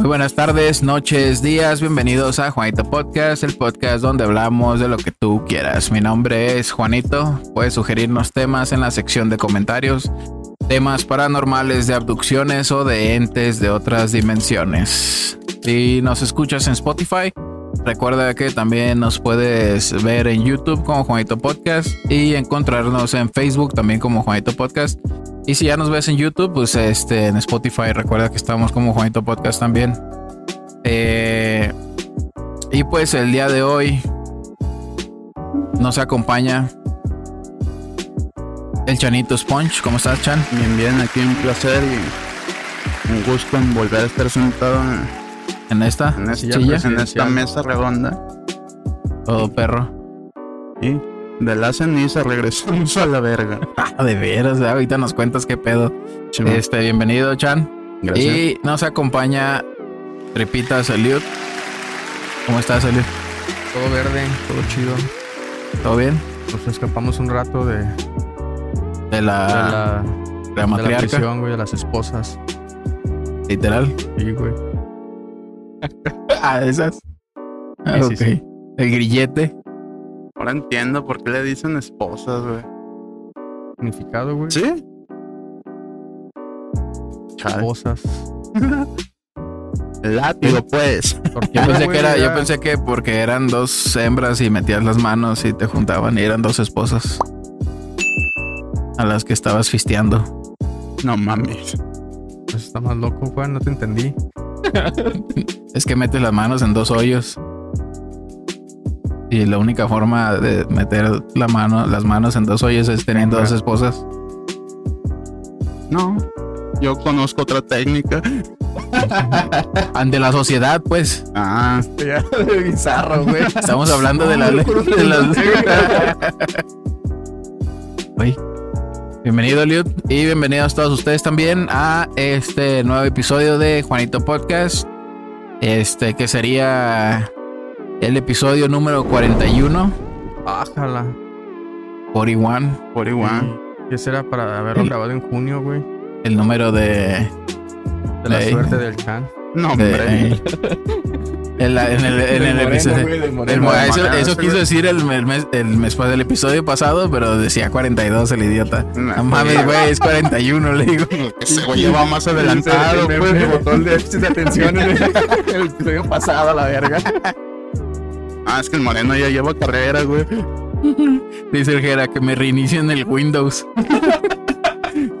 Muy buenas tardes, noches, días, bienvenidos a Juanito Podcast, el podcast donde hablamos de lo que tú quieras. Mi nombre es Juanito, puedes sugerirnos temas en la sección de comentarios, temas paranormales de abducciones o de entes de otras dimensiones. Si nos escuchas en Spotify, recuerda que también nos puedes ver en YouTube como Juanito Podcast y encontrarnos en Facebook también como Juanito Podcast. Y si ya nos ves en YouTube, pues este en Spotify, recuerda que estamos como Juanito Podcast también. Eh, y pues el día de hoy nos acompaña el Chanito Sponge. ¿Cómo estás, Chan? Bien, bien, aquí un placer y un gusto en volver a estar sentado en, esta en esta, silla. en esta mesa redonda. Todo perro. Y de la ceniza regresamos a la verga. Ah, de veras, ahorita nos cuentas qué pedo. Este, bienvenido, Chan. Gracias. Y nos acompaña Tripita Eliud. ¿Cómo estás, Eliud? Todo verde, todo chido. ¿Todo bien? Nos escapamos un rato de, de De la, la, de la de la prisión, güey, de las esposas. literal. Sí, güey. Ah, esas. Ah, Sí. El grillete. Ahora entiendo por qué le dicen esposas, güey. Significado, güey. ¿Sí? Chale. Esposas. Látigo, pues. Yo pensé güey, que era, yo pensé que porque eran dos hembras y metías las manos y te juntaban y eran dos esposas. A las que estabas fisteando. No mames. Pues está más loco, güey. No te entendí. Es que metes las manos en dos hoyos. Y la única forma de meter la mano, las manos en dos hoyos es teniendo dos esposas. No. Yo conozco otra técnica. Ante la sociedad, pues. Ah, Bizarro, güey. Estamos hablando de la ley. de las- Uy. Bienvenido, Liud. Y bienvenidos todos ustedes también a este nuevo episodio de Juanito Podcast. Este que sería el episodio número 41. Bájala. 41. 41. ¿Qué será para haberlo grabado en junio, güey? El número de. De la suerte del Chan. No, de- hombre. en, la- en el, en el episodio. El eso, quiso decir el, el mes, el mes pues, del episodio pasado, pero decía 42 el idiota. No, No mames, güey, es 41, le digo. Ese güey lleva más adelantado, Me, pues. me botó el déficit de atención en el, episodio pasado, a la verga. Ah, es que el moreno ya lleva carrera, güey. Dice el Jera que me reinicien el Windows.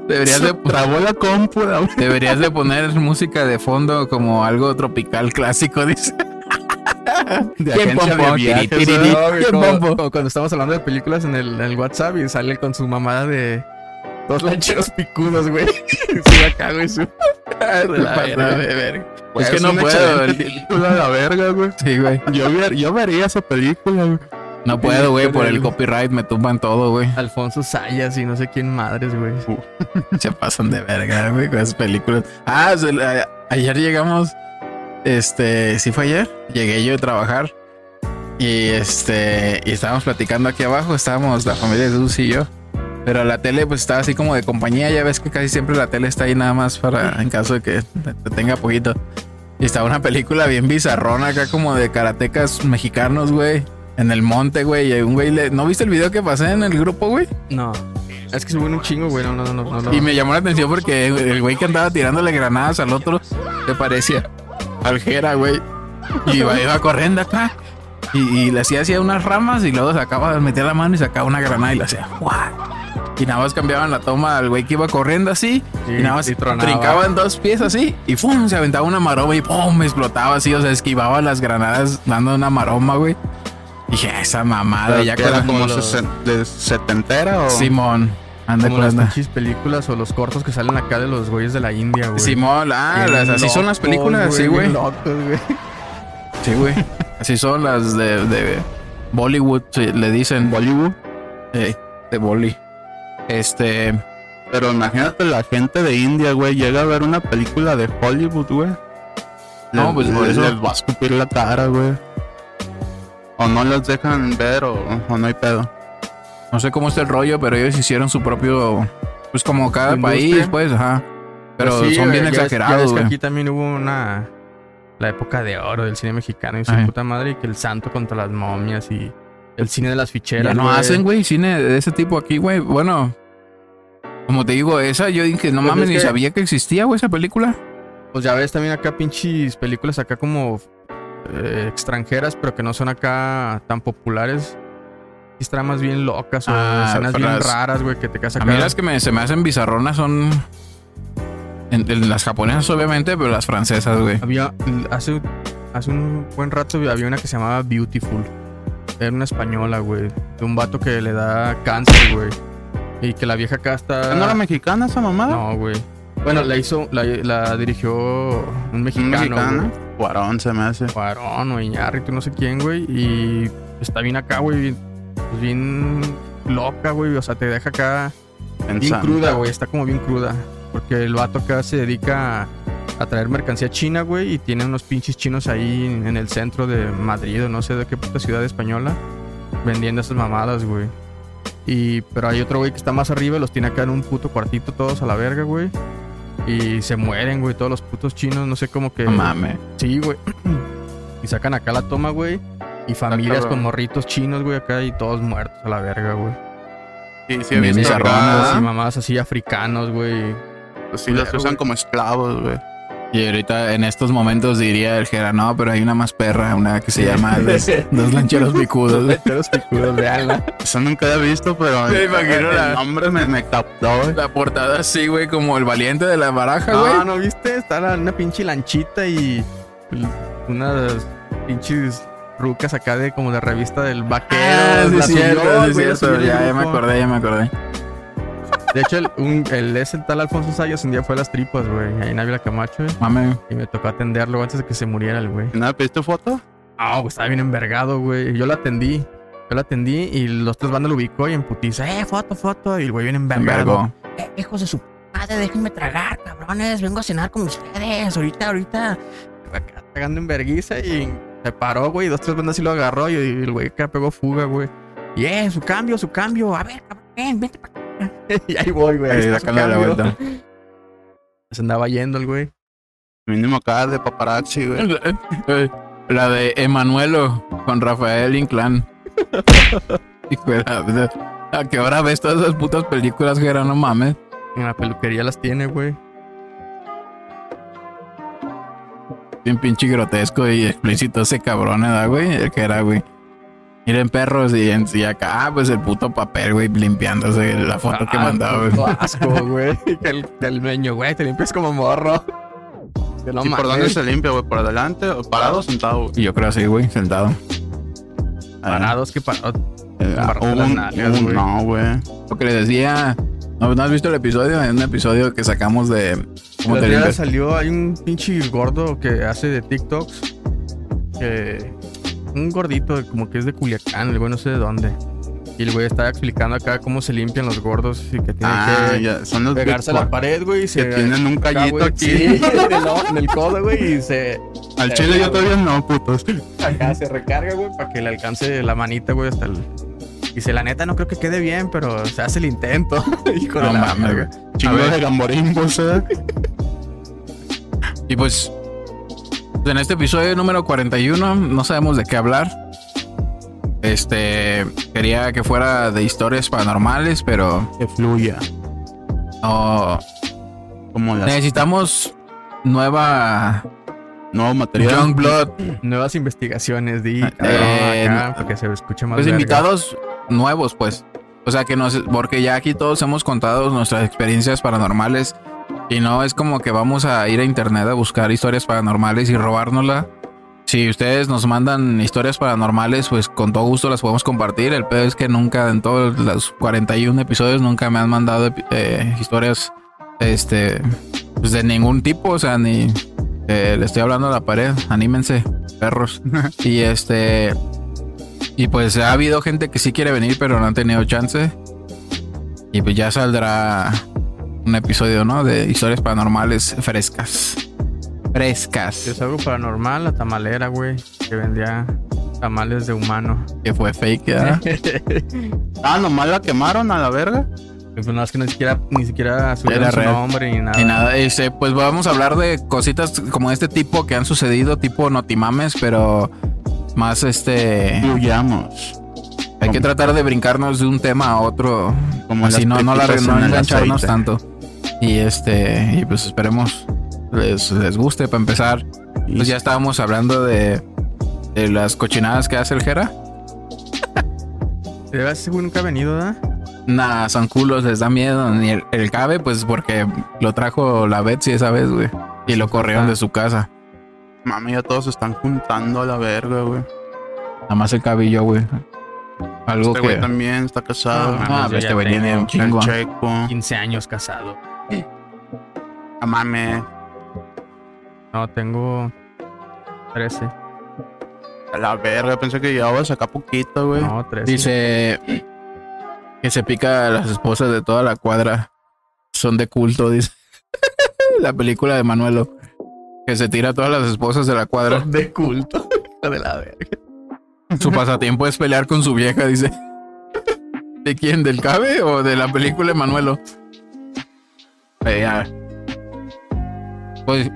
Deberías de, Trabó la compu, deberías de poner música de fondo como algo tropical clásico, dice. De ¿Quién agencia de cuando estamos hablando de películas en el, en el WhatsApp y sale con su mamada de dos lancheros picudos, güey. Sí, acá, güey. Su... La verga, de verga. Es que no puedo, excelente película, la verga, güey. Sí, güey. Yo, ver- yo vería esa película, güey. No puedo, güey, por el copyright me tumban todo, güey. Alfonso Sayas y no sé quién madres, güey. Se pasan de verga, güey, con esas películas. Ah, la- ayer llegamos. Este, sí fue ayer. Llegué yo a trabajar. Y este, y estábamos platicando aquí abajo. Estábamos la familia de Dulce y yo. Pero la tele, pues estaba así como de compañía. Ya ves que casi siempre la tele está ahí nada más para en caso de que te- te tenga poquito. Y estaba una película bien bizarrona acá, como de karatecas mexicanos, güey. En el monte, güey. Y un güey le. ¿No viste el video que pasé en el grupo, güey? No. Es que suben un chingo, güey. No, no, no, no. no. Y me llamó la atención porque el güey que andaba tirándole granadas al otro se parecía al Jera, güey. Y iba, iba corriendo acá. Y, y le hacía hacía unas ramas y luego sacaba, metía la mano y sacaba una granada y le hacía ¡guau! Y nada más cambiaban la toma al güey que iba corriendo así. Sí, y nada más y en dos pies así. Y ¡pum! Se aventaba una maroma y ¡pum! explotaba así. O sea, esquivaba las granadas dando una maroma, güey. Dije, esa mamada. Pero Ya que era como los- setentera o. Simón. Anda Como las pinches películas o los cortos que salen acá de los güeyes de la India, güey. Simón, ah, las- así son las películas, sí, güey. locos, güey. Sí, güey. Así son las de, de Bollywood, sí, le dicen Bollywood. eh, de Bolly. Este, Pero imagínate la gente de India, güey, llega a ver una película de Hollywood, güey. No, Les- pues, por les- eso- Les va a escupir la cara, güey. O no los dejan ver o, o no hay pedo. No sé cómo está el rollo, pero ellos hicieron su propio, pues como cada Industria. país, pues, ajá. Pero Pues sí, son bien güey, ya ves- ya ves exagerados, que aquí también hubo una la época de oro del cine mexicano y su Ay. puta madre, y que el santo contra las momias y el cine de las ficheras. Ya no hacen, güey, cine de ese tipo aquí, güey. Bueno, como te digo, esa yo dije, no Pues mames, es ni que- sabía que existía, güey, esa película. Pues ya ves también acá pinches películas acá como eh, extranjeras, pero que no son acá tan populares. Y tramas bien locas o Ah, escenas bien las- raras, güey, que te casas A mí las que me, se me hacen bizarronas son en- en las japonesas, obviamente, pero las francesas, güey. Había, hace, hace un buen rato había una que se llamaba Beautiful. Era una española, güey. De un vato que le da cáncer, güey. Y que la vieja acá está... ¿No era mexicana esa mamada? No, güey. Bueno, la hizo, la, la dirigió un ¿Un mexicano, güey. Guarón se me hace. Cuarón o Iñárritu, no sé quién, güey. Y está bien acá, güey. Bien, pues bien loca, güey. O sea, te deja acá bien Pensando. cruda, güey. Está como bien cruda. Porque el vato acá se dedica a, a traer mercancía china, güey. Y tiene unos pinches chinos ahí en, en el centro de Madrid o no sé de qué puta ciudad española. Vendiendo esas mamadas, güey. Y, pero hay otro güey que está más arriba, los tiene acá en un puto cuartito todos a la verga, güey. Y se mueren, güey, todos los putos chinos, no sé cómo que... No mames. Sí, güey. y sacan acá la toma, güey. Y familias con morritos chinos, güey, acá y todos muertos a la verga, güey. Sí, sí, he Bien visto acá. bizarronas, Y mamás así africanos, güey. Pues sí, los usan como esclavos, güey. Y ahorita en estos momentos diría el Jera, no, pero hay una más perra, una que se llama Los, los lancheros picudos. Los picudos, veanla. Eso nunca había visto, pero Me imagino el la- nombre me, me captó, güey. La portada así, güey, como el valiente de la baraja, güey. No, ¿no viste? Está la- una pinche lanchita y unas pinches rucas acá de como de revista del vaquero. Ah, sí, la cierto, sí, la cierto, ya, ya me acordé, ya me acordé. De hecho, el, un, el, ese tal Alfonso Sayas un día fue a las tripas, güey, ahí en Ávila Camacho, güey, Mame, y me tocó atenderlo antes de que se muriera el güey. ¿Nada, pediste foto? Ah, güey, estaba bien envergado, güey. Yo lo atendí. Yo lo atendí y los tres bandas lo ubicó y en putiza, eh, foto, foto. Y el güey bien envergado. Eh, hijos de su madre, déjenme tragar, cabrones. Vengo a cenar con ustedes. Ahorita, ahorita. Acá cagando en verguiza y se paró, güey. Dos, tres bandas y lo agarró y el güey acá pegó fuga, güey. Y eh, su cambio, su cambio. A ver, cabrón, ven, vente para acá. y ahí voy, güey. ahí está la vuelta. Se andaba yendo el güey. Mínimo acá de paparazzi, güey. La de Emanuelo con Rafael Inclán. Hijo de ¿A qué hora ves todas esas putas películas, Jera? No mames. En la peluquería las tiene, güey. Bien pinche grotesco y explícito ese cabrón, ¿verdad, güey? El que era, güey. Miren perros y, en, y acá, ah, pues el puto papel, güey, limpiándose la foto que Ah, mandaba, güey. asco, güey. Que el, del meño, güey. Te limpias como morro. Que no ¿Y por dónde se limpia, güey? ¿Por adelante o parado o sentado? güey? Y yo creo así, güey, sentado. Parados que parados. Eh, un- nalgas, un- no, güey. Lo que le decía. ¿No, ¿no has visto el episodio? Es un episodio que sacamos de. ¿Cómo te día salió, hay un pinche gordo que hace de TikToks. Que. Un gordito, como que es de Culiacán, el güey no sé de dónde. Y el güey estaba explicando acá cómo se limpian los gordos y que tiene Ah, que ya, son los pegarse a la pared, güey. y que se- tienen un callito aquí. Sí, en el, en el codo, güey, y se. Al chile yo todavía no, putos. Acá se recarga, güey, para que le alcance la manita, güey, hasta el. Dice, la neta no creo que quede bien, pero se hace el intento. Hijo de No la mames, verga. güey. Chingo ver. de gamborimbos, eh. Y pues. En este episodio número 41, no sabemos de qué hablar. Este. Quería que fuera de historias paranormales, pero Que fluya. no. Como las Necesitamos nueva nuevo material. Young Blood. Nuevas investigaciones, di, Eh, acá, porque se escucha más Pues verga. invitados nuevos, pues. O sea que nos, porque ya aquí todos hemos contado nuestras experiencias paranormales y no es como que vamos a ir a internet a buscar historias paranormales y robárnosla. Si ustedes nos mandan historias paranormales, pues con todo gusto las podemos compartir. El pedo es que nunca, en todos los 41 episodios, nunca me han mandado eh, historias, este, pues de ningún tipo. O sea, ni eh, le estoy hablando a la pared. Anímense, perros. y este, y pues ha habido gente que sí quiere venir, pero no han tenido chance. Y pues ya saldrá un episodio, ¿no? De historias paranormales frescas. Frescas. Es algo paranormal, la tamalera, güey, que vendía tamales de humano. Que fue fake, ¿verdad? Ah, nomás la quemaron a la verga. Pues no, es que ni siquiera, ni siquiera subieron su nombre ni nada. Y nada, este, pues vamos a hablar de cositas como este tipo que han sucedido, tipo notimames, pero más este. Fluyamos. Hay que tratar de brincarnos de un tema a otro. Como así no, no, la, no engancharnos tanto. Y este, y pues esperemos les, les guste. Para empezar, Y pues ya estábamos hablando de, de las cochinadas que hace el Jera. De güey nunca ha venido, ¿verdad? Nah, son culos, les da miedo. Ni el, el cabe, pues porque lo trajo la Betsy esa vez, güey. Y lo corrieron Ah. de su casa. Mami, ya todos se están juntando a la verga, güey. Nada más el cabello, güey. Algo Este que. güey también está casado. Ah, Ah, pero este güey tiene un chingo. El checo. 15 años casado. A mames. No, tengo 13. A la verga, pensé que llevabas acá poquito, güey. No, 13. Dice que se pica a las esposas de toda la cuadra. Son de culto, dice. la película de Manuelo. Que se tira a todas las esposas de la cuadra. de culto. De la verga. Su pasatiempo es pelear con su vieja, dice. ¿De quién? ¿Del Cabe o de la película de Manuelo? Eh, ya. Pues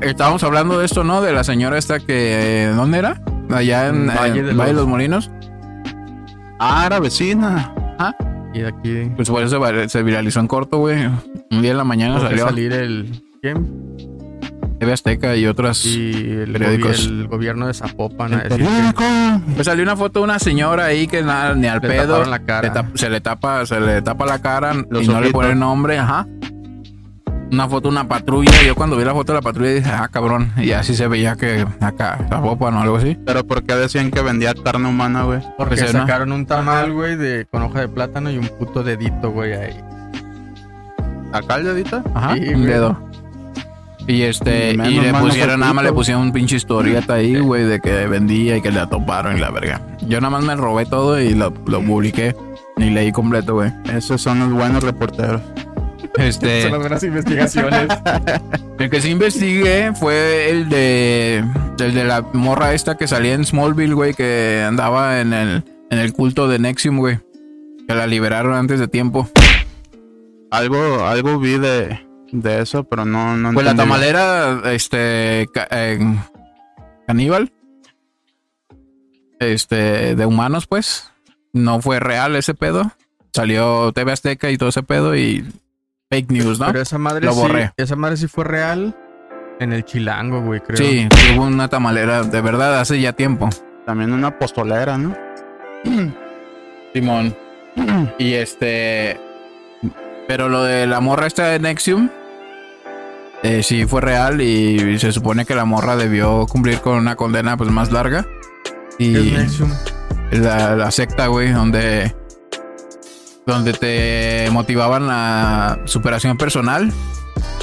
estábamos hablando de esto, ¿no? De la señora esta que. eh, ¿Dónde era? Allá en, Valle de Valle de los- los Molinos. Ah, era vecina. Y de aquí Pues por eso se, viralizó en corto, güey. Un día en la mañana salió salir el. ¿Quién? TV Azteca y otras. Y el, Periódicos. gobi- el gobierno de Zapopan a El decir que. Pues salió una foto de una señora ahí que nada, ni al le pedo. la cara. le se le tapa, se le tapa la cara Los y no le pone nombre, ajá. Una foto de una patrulla. Yo cuando vi la foto de la patrulla dije, ah, cabrón. Y así se veía que acá, la popa o algo así. Pero ¿por qué decían que vendía carne humana, güey? Porque Pues, ¿no? sacaron un tamal, güey, de, con hoja de plátano y un puto dedito, güey, ahí. ¿Acá el dedito? Ajá, Sí, un güey. dedo. Y este, Menos y le pusieron, nada más le pusieron un pinche historieta ahí, güey, de que vendía y que le atoparon y la verga. Yo nada más me robé todo y lo, lo publiqué. Ni leí completo, güey. Esos son los buenos reporteros. Este. Son las buenas investigaciones. El que sí investigué fue el de el de la morra esta que salía en Smallville, güey, que andaba en el en el culto de Nexium, güey. Que la liberaron antes de tiempo. Algo, algo vi de, de eso, pero no, no Pues la tamalera, este, ca- eh, caníbal, este, de humanos, pues, no fue real ese pedo. Salió TV Azteca y todo ese pedo y fake news, ¿no? Pero esa madre Lo sí, borré. esa madre sí fue real en el Chilango, güey, creo. Sí, sí hubo una tamalera de verdad hace ya tiempo. También una postolera, ¿no? Simón. Y este. Pero lo de la morra esta de Nexium. Eh, sí fue real y se supone que la morra debió cumplir con una condena pues más larga. ¿Qué Y la, la secta, güey, donde. Donde te motivaban la superación personal.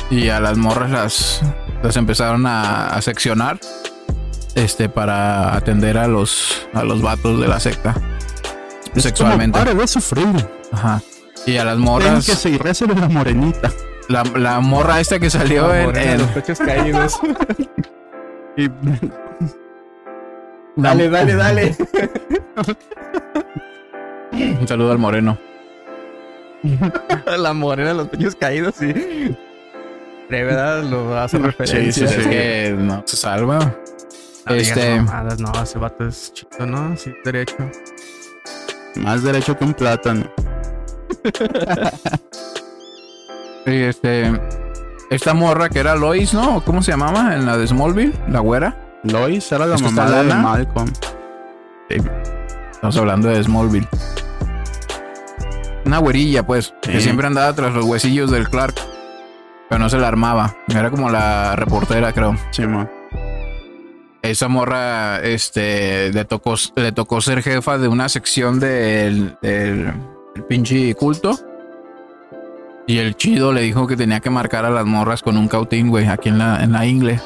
Y a las morras las, las empezaron a, a seccionar. Este, para atender a los, a los vatos de la secta. Sexualmente. Pare de sufrir. Ajá. Y a las morras. que se irrece de la morenita. La, la morra esta que salió La en. morena de en- los pechos caídos. Y dale, dale, dale. Un saludo al moreno. La morena de los pechos caídos, sí. De verdad lo hace referencia. Sí, sí, es que no se salva. No Este- mamadas, no, ese vato es chido, ¿no? Sí, derecho. más derecho que un plátano. Este. Esta morra que era Lois, ¿no? ¿Cómo se llamaba? En la de Smallville, la güera. Lois era la ¿Es mamá de Lana? Malcolm. Estamos hablando de Smallville. Una güerilla, pues, que Sí. siempre andaba tras los huesillos del Clark. Pero no se la armaba. Era como la reportera, creo. Simón. Esa morra, este, le tocó, le tocó ser jefa de una sección del, del, del pinche culto. Y el chido le dijo que tenía que marcar a las morras con un cautín, güey, aquí en la, en la ingle.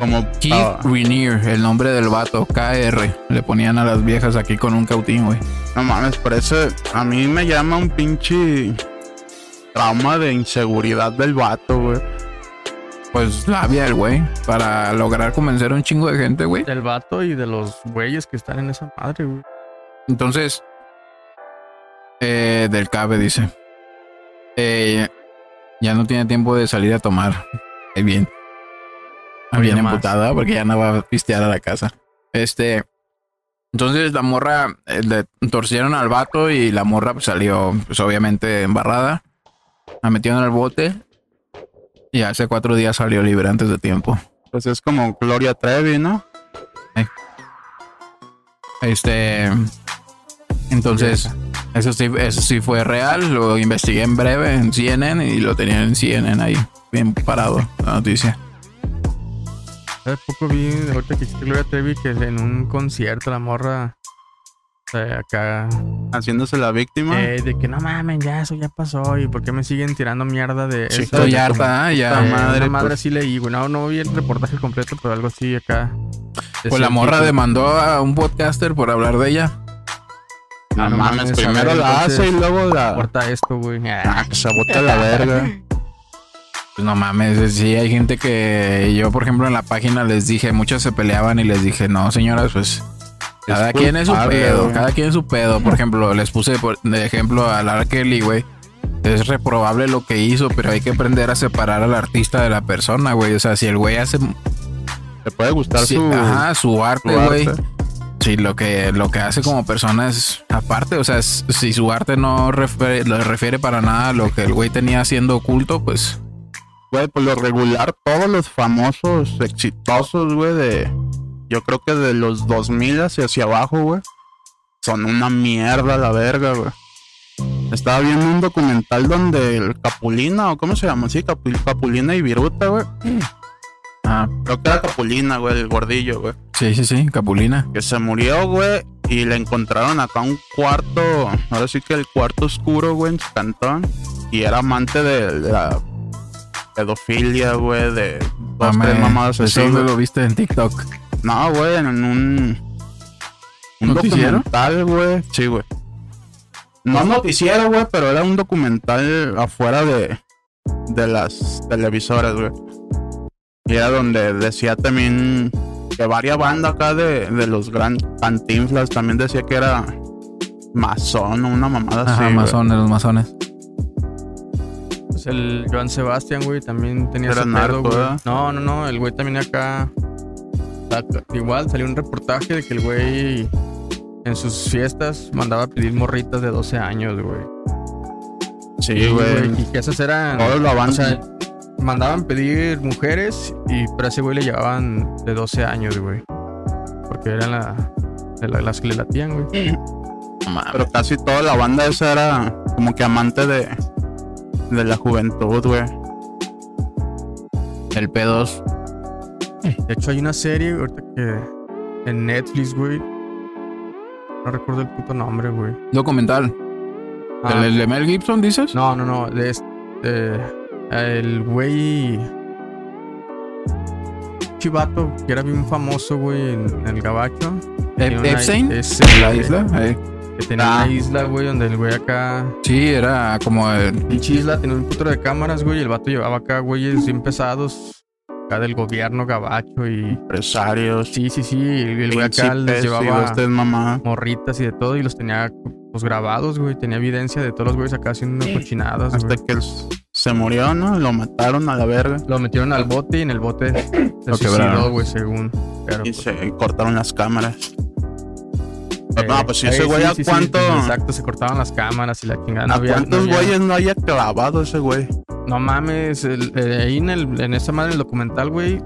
Como Keith ah, Rainier, el nombre del vato, KR. Le ponían a las viejas aquí con un cautín, güey. No mames, por eso a mí me llama un pinche trauma de inseguridad del vato, güey. Pues labia el güey, para lograr convencer a un chingo de gente, güey. Del vato y de los güeyes que están en esa madre, güey. Entonces, Eh, del CABE dice. Eh, ya no tiene tiempo de salir a tomar. Ahí bien. Bien emputada porque ya no va a pistear a la casa. Este. Entonces la morra eh, le torcieron al vato y la morra pues, salió, pues obviamente embarrada. La metieron al bote. Y hace cuatro días salió libre antes de tiempo. Pues es como Gloria Trevi, ¿no? Este. Entonces, eso sí, eso sí fue real. Lo investigué en breve en CNN y lo tenían en CNN ahí, bien parado la noticia. Hace poco vi, ahorita que hiciste Gloria Trevi, que en un concierto la morra acá, Haciéndose la víctima. eh, de que no mames, ya eso ya pasó. ¿Y por qué me siguen tirando mierda de Sí, eso? Harta, ¿eh? como- ya. Eh, madre, una madre pues. sí leí, güey. No, no vi el reportaje completo, pero algo así acá. Pues la morra demandó a un podcaster por hablar de ella. No, Ah, no mames, primero ver, la hace y luego la. Corta esto, güey. Ah, que se bote a la verga. Pues no mames, sí, hay gente que yo, por ejemplo, en la página les dije, muchos se peleaban y les dije, no, señoras, pues cada quien es su pedo, güey. cada quien es su pedo. Por ejemplo, les puse por- de ejemplo a Lara Kelly, güey. Es reprobable lo que hizo, pero hay que aprender a separar al artista de la persona, güey. O sea, si el güey hace Te puede gustar sí, su. ajá, su su arte, güey. arte. Sí, lo que, lo que hace como persona es aparte, o sea, si su arte no refiere, lo refiere para nada a lo que el güey tenía haciendo oculto, pues Güey, por lo regular, todos los famosos exitosos, güey, de. Yo creo que de los 2000 hacia, hacia abajo, güey. Son una mierda la verga, güey. Estaba viendo un documental donde el Capulina, o cómo se llama, sí, Capu- Capulina y Viruta, güey. Ah, Creo que era Capulina, güey, el gordillo, güey. sí, sí, sí, Capulina. Que se murió, güey, y le encontraron acá un cuarto, ahora sí que el cuarto oscuro, güey, en su cantón. Y era amante de la pedofilia, güey, de dos, tres Mame, mamadas así, eso güey. lo viste en TikTok. No, güey, en un. Un documental, güey. Sí, güey. No noticiero, güey, pero era un documental afuera de, de las televisoras, güey. Y era donde decía también que varias bandas acá de, de los gran cantinflas también decía que era masón o una mamada así. Ajá, güey. masones, los masones. Pues el Joan Sebastián, güey, también tenía Era ese narco, pedo, güey. No, no, no, el güey también acá. Igual salió un reportaje de que el güey en sus fiestas mandaba a pedir morritas de 12 años, güey. Sí, güey. Y que esas eran. Todos la O banda. sea, mandaban pedir mujeres y pero a ese güey le llevaban de 12 años, güey. Porque eran la, de la- las que le latían, güey. Pero casi toda la banda esa era como que amante de, de la juventud, güey. El P2. De hecho, hay una serie ahorita que en Netflix, güey. No recuerdo el puto nombre, güey. Documental. Ah, ¿El de Mel Gibson, dices? No, no, no. De este. El güey. Chivato, que era bien famoso, güey, en, en el gabacho. Una- Epstein. ese, la isla. eh. Que tenía Ah. una isla, güey, donde el güey acá. Sí, era como el- Pinche isla tenía un putero de cámaras, güey. Y el vato llevaba acá, güeyes bien pesados. Acá del gobierno gabacho y. Empresarios. Sí, sí, sí. El el güey acá les llevaba mamás. morritas y de todo. Y los tenía pues grabados, güey. Tenía evidencia de todos los güeyes acá haciendo unas cochinadas, Hasta güey. que s- se murió, ¿no? Lo mataron a la verga. Lo metieron al bote y en el bote se Lo suicidó, güey, según. Y pues, se cortaron las cámaras. eh, no, pues si eh, ese güey, ¿a sí, sí, cuánto- exacto, se cortaban las cámaras y la chingada. No ¿A había- no cuántos güeyes no haya clavado ese güey? No mames, el- eh, ahí en, el, en esa madre, el documental, güey,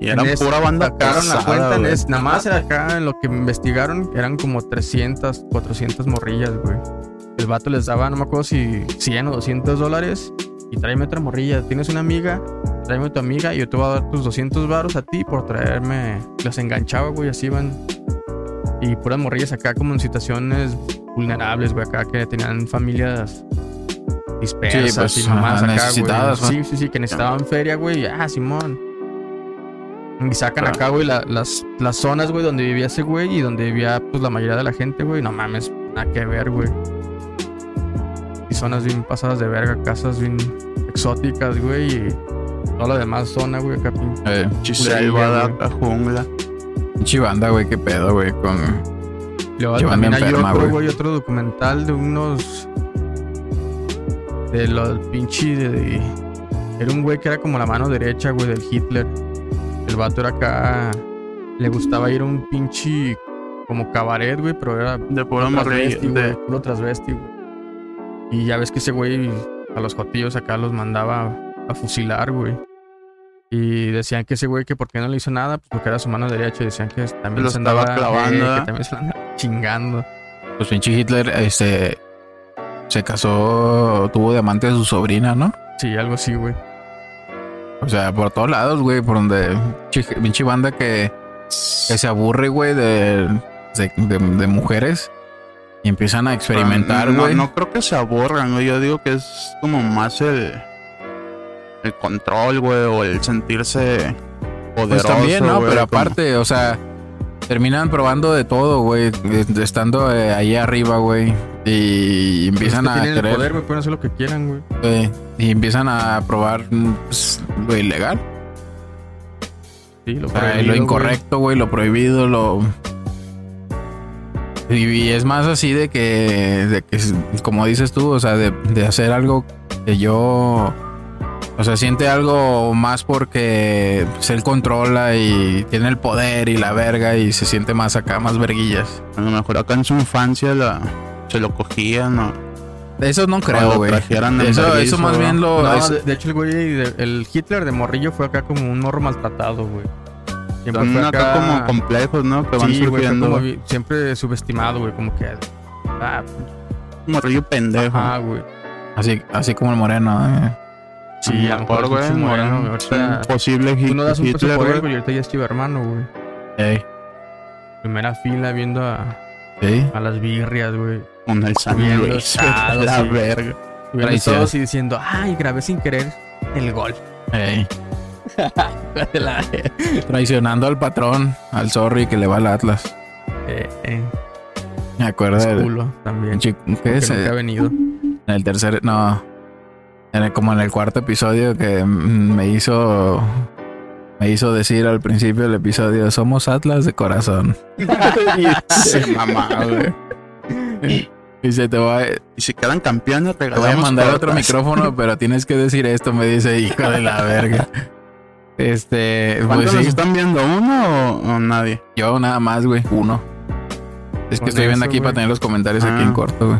Y ese pura banda sacaron la cuenta. en ese- nada más acá en lo que investigaron eran como 300, 400 morrillas, güey. El vato les daba, no me acuerdo si 100 o 200 dólares. Y tráeme otra morrilla. Tienes una amiga, tráeme tu amiga y yo te voy a dar tus 200 varos a ti por traerme. Las enganchaba, güey, así iban. Y puras morrillas acá como en situaciones vulnerables, güey, acá que tenían familias dispersas Sí, pues, y mamás ajá, acá, necesitadas, güey. Sí, sí, sí, que necesitaban feria, güey. Ah, Simón. Y sacan acá, güey, la- las, las zonas, güey, donde vivía ese güey y donde vivía, pues, la mayoría de la gente, güey. No mames, nada que ver, güey. Y zonas bien pasadas de verga, casas bien exóticas, güey. Y toda la demás zona, güey, acá eh, Selva, la jungla. pinche banda, güey, qué pedo, güey, con Luego también hay enferma, otro, güey. otro documental de unos. De los pinche. De, de- era un güey que era como la mano derecha, güey, del Hitler. El vato era acá. Le gustaba ir a un pinche. Como cabaret, güey, pero era. De puro morrillo. De, Puro transvesti, güey. Y ya ves que ese güey a los jotillos acá los mandaba a fusilar, güey. Y decían que ese güey que por qué no le hizo nada, pues porque era su mano derecha. Y decían que también Lo se andaba clavando, eh, que también se lo andaba chingando. Pues pinche Hitler, este, se casó, tuvo de amante a su sobrina, ¿no? Sí, algo así, güey. O sea, por todos lados, güey, por donde pinche- pinche banda que, que se aburre, güey, de, de, de- de mujeres y empiezan a experimentar, no, güey. no creo que se aburran, güey. Yo digo que es como más el. El control, güey, o el sentirse poderoso. Pues también, ¿no? Pero como- aparte, o sea, terminan probando de todo, güey, estando eh, ahí arriba, güey, y empiezan Pues que a tienen el querer, poder, güey, pueden hacer lo que quieran, güey. eh, y empiezan a probar mm, pues, lo ilegal, Sí, lo, o sea, lo incorrecto, güey, lo prohibido, lo y, y es más así de que, de que, como dices tú, o sea, de, de hacer algo que yo, o sea, siente algo más porque pues, él controla y tiene el poder y la verga y se siente más acá, más verguillas. A lo mejor acá en su infancia la, se lo cogían, ¿no? Eso no creo, güey. Eso, eso más ¿no? bien lo... No, es- de, de hecho, el güey, el Hitler de morrillo fue acá como un morro maltratado, güey. Siempre Son fue acá, como complejos, ¿no? Que van Sí, güey, fue surgiendo. como siempre subestimado, güey, como que. Ah, Morrillo pendejo. ajá, güey. así, así como el moreno. eh. Sí, a lo mejor, güey. moreno, güey, ahorita- posible Tú no das un peso Hitler, por él, güey. güey, y ahorita ya es hermano, güey. Ey, Primera fila viendo a, sí. a las birrias, güey. Con el San Luis. La verga. Viendo Traición. todos y diciendo, ay, grabé sin querer el gol. Ey. Traicionando al patrón, al sorry que le va al Atlas. Eh, eh, Me acuerdo es culo también. Que es nunca ha venido. en el tercer, no, en el- como en el cuarto episodio que mm, me hizo, me hizo decir al principio del episodio, somos Atlas de corazón. Se mamá, güey. Y se te va, Y si quedan campeones, Te voy a mandar otro micrófono, pero tienes que decir esto, me dice hijo de la verga. Este, pues ¿Cuántos nos sí, están viendo? ¿Uno o, o nadie? yo nada más, güey, uno. Es que estoy viendo eso, aquí para tener los comentarios aquí Ah. en corto, güey.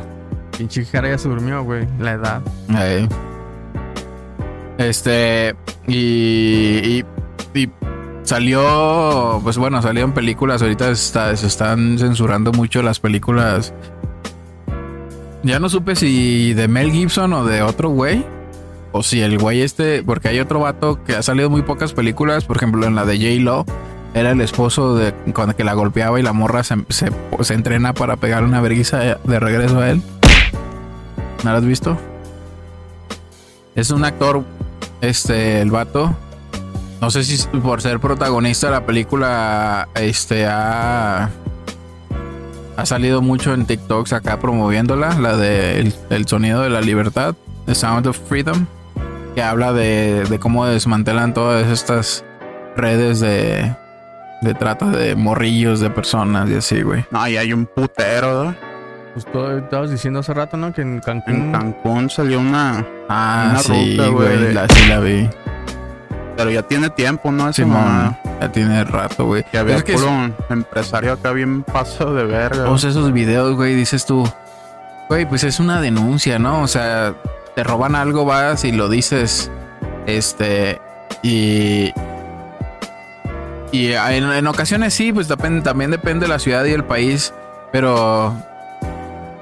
Pinche Jara ya se durmió, güey. La edad. Ahí. Este, y, y, y salió, pues bueno, salieron películas, ahorita está- se están censurando mucho las películas. Ya no supe si de Mel Gibson o de otro güey. O si el güey este, porque hay otro vato que ha salido muy pocas películas, por ejemplo en la de J-Lo, era el esposo de cuando que la golpeaba y la morra se, se, se entrena para pegar una vergüenza de regreso a él. ¿No lo has visto? Es un actor, este, el vato. No sé si por ser protagonista de la película, este, ha, ha salido mucho en TikToks acá promoviéndola, la de el, el sonido de la libertad, The Sound of Freedom, que habla de, de cómo desmantelan todas estas redes de, de trata de morrillos de personas y así, güey. No, y hay un putero, ¿no? Pues todo, estabas diciendo hace rato, ¿no? Que en Cancún. En Cancún salió una... Ah, Una sí, güey, de- la, sí la vi. Pero ya tiene tiempo, ¿no? Esa mamada. ya tiene rato, güey. Que había Es que puro empresario acá bien paso de verga. todos esos videos, güey, dices tú, güey, pues es una denuncia, ¿no? O sea, te roban algo, vas y lo dices, este, y... Y en, en ocasiones sí, pues depende- también depende de la ciudad y el país, pero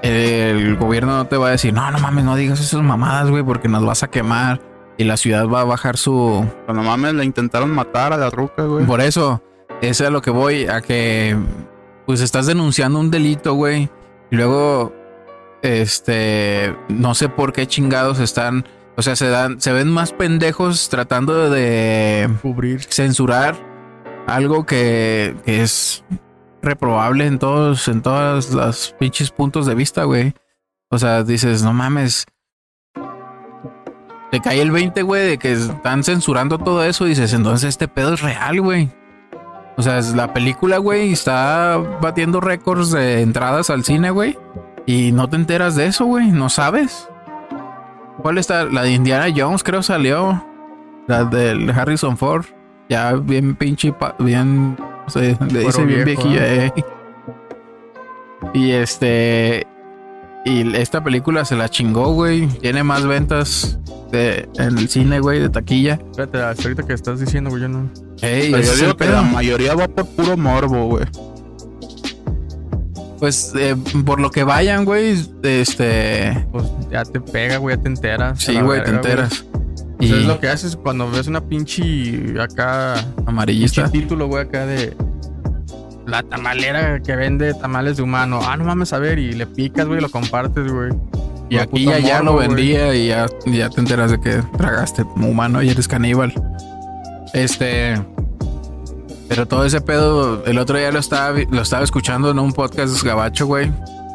el gobierno no te va a decir, no, no mames, no digas esas mamadas, güey, porque nos vas a quemar y la ciudad va a bajar su, Pero no mames, le intentaron matar a la ruca, güey. por eso, eso es a lo que voy, a que pues estás denunciando un delito, güey. Y luego, este, no sé por qué chingados están, o sea, se dan, se ven más pendejos tratando de Cubrir. censurar algo que, que es reprobable en todos, en todas las pinches puntos de vista, güey. O sea, dices, no mames. Te cae el 20, güey, de que están censurando todo eso. Dices, entonces este pedo es real, güey. O sea, es la película, güey, está batiendo récords de entradas al cine, güey. Y no te enteras de eso, güey. No sabes. ¿Cuál está? La de Indiana Jones, creo, salió. La del Harrison Ford. Ya bien pinche, pa- bien. No sé, le dice bien viejilla, eh. Y este. Y esta película se la chingó, güey. Tiene más ventas de, en el cine, güey, de taquilla. Espérate, hasta ahorita que estás diciendo, güey, yo no. Ey, Pero yo es digo que la mayoría va por puro morbo, güey. Pues eh, por lo que vayan, güey, este. Pues ya te pega, güey, ya te enteras. Sí, güey, te enteras. Y Y es lo que haces cuando ves una pinche acá. amarillista. Pinche título, güey, acá de. La tamalera que vende tamales de humano. Ah, no mames a ver. Y le picas, güey, y lo compartes, güey. Y aquí puto ya, ya lo güey. vendía y ya, ya te enteras de que tragaste humano y eres caníbal. Este. Pero todo ese pedo, el otro día lo estaba, lo estaba escuchando en un podcast gabacho, güey.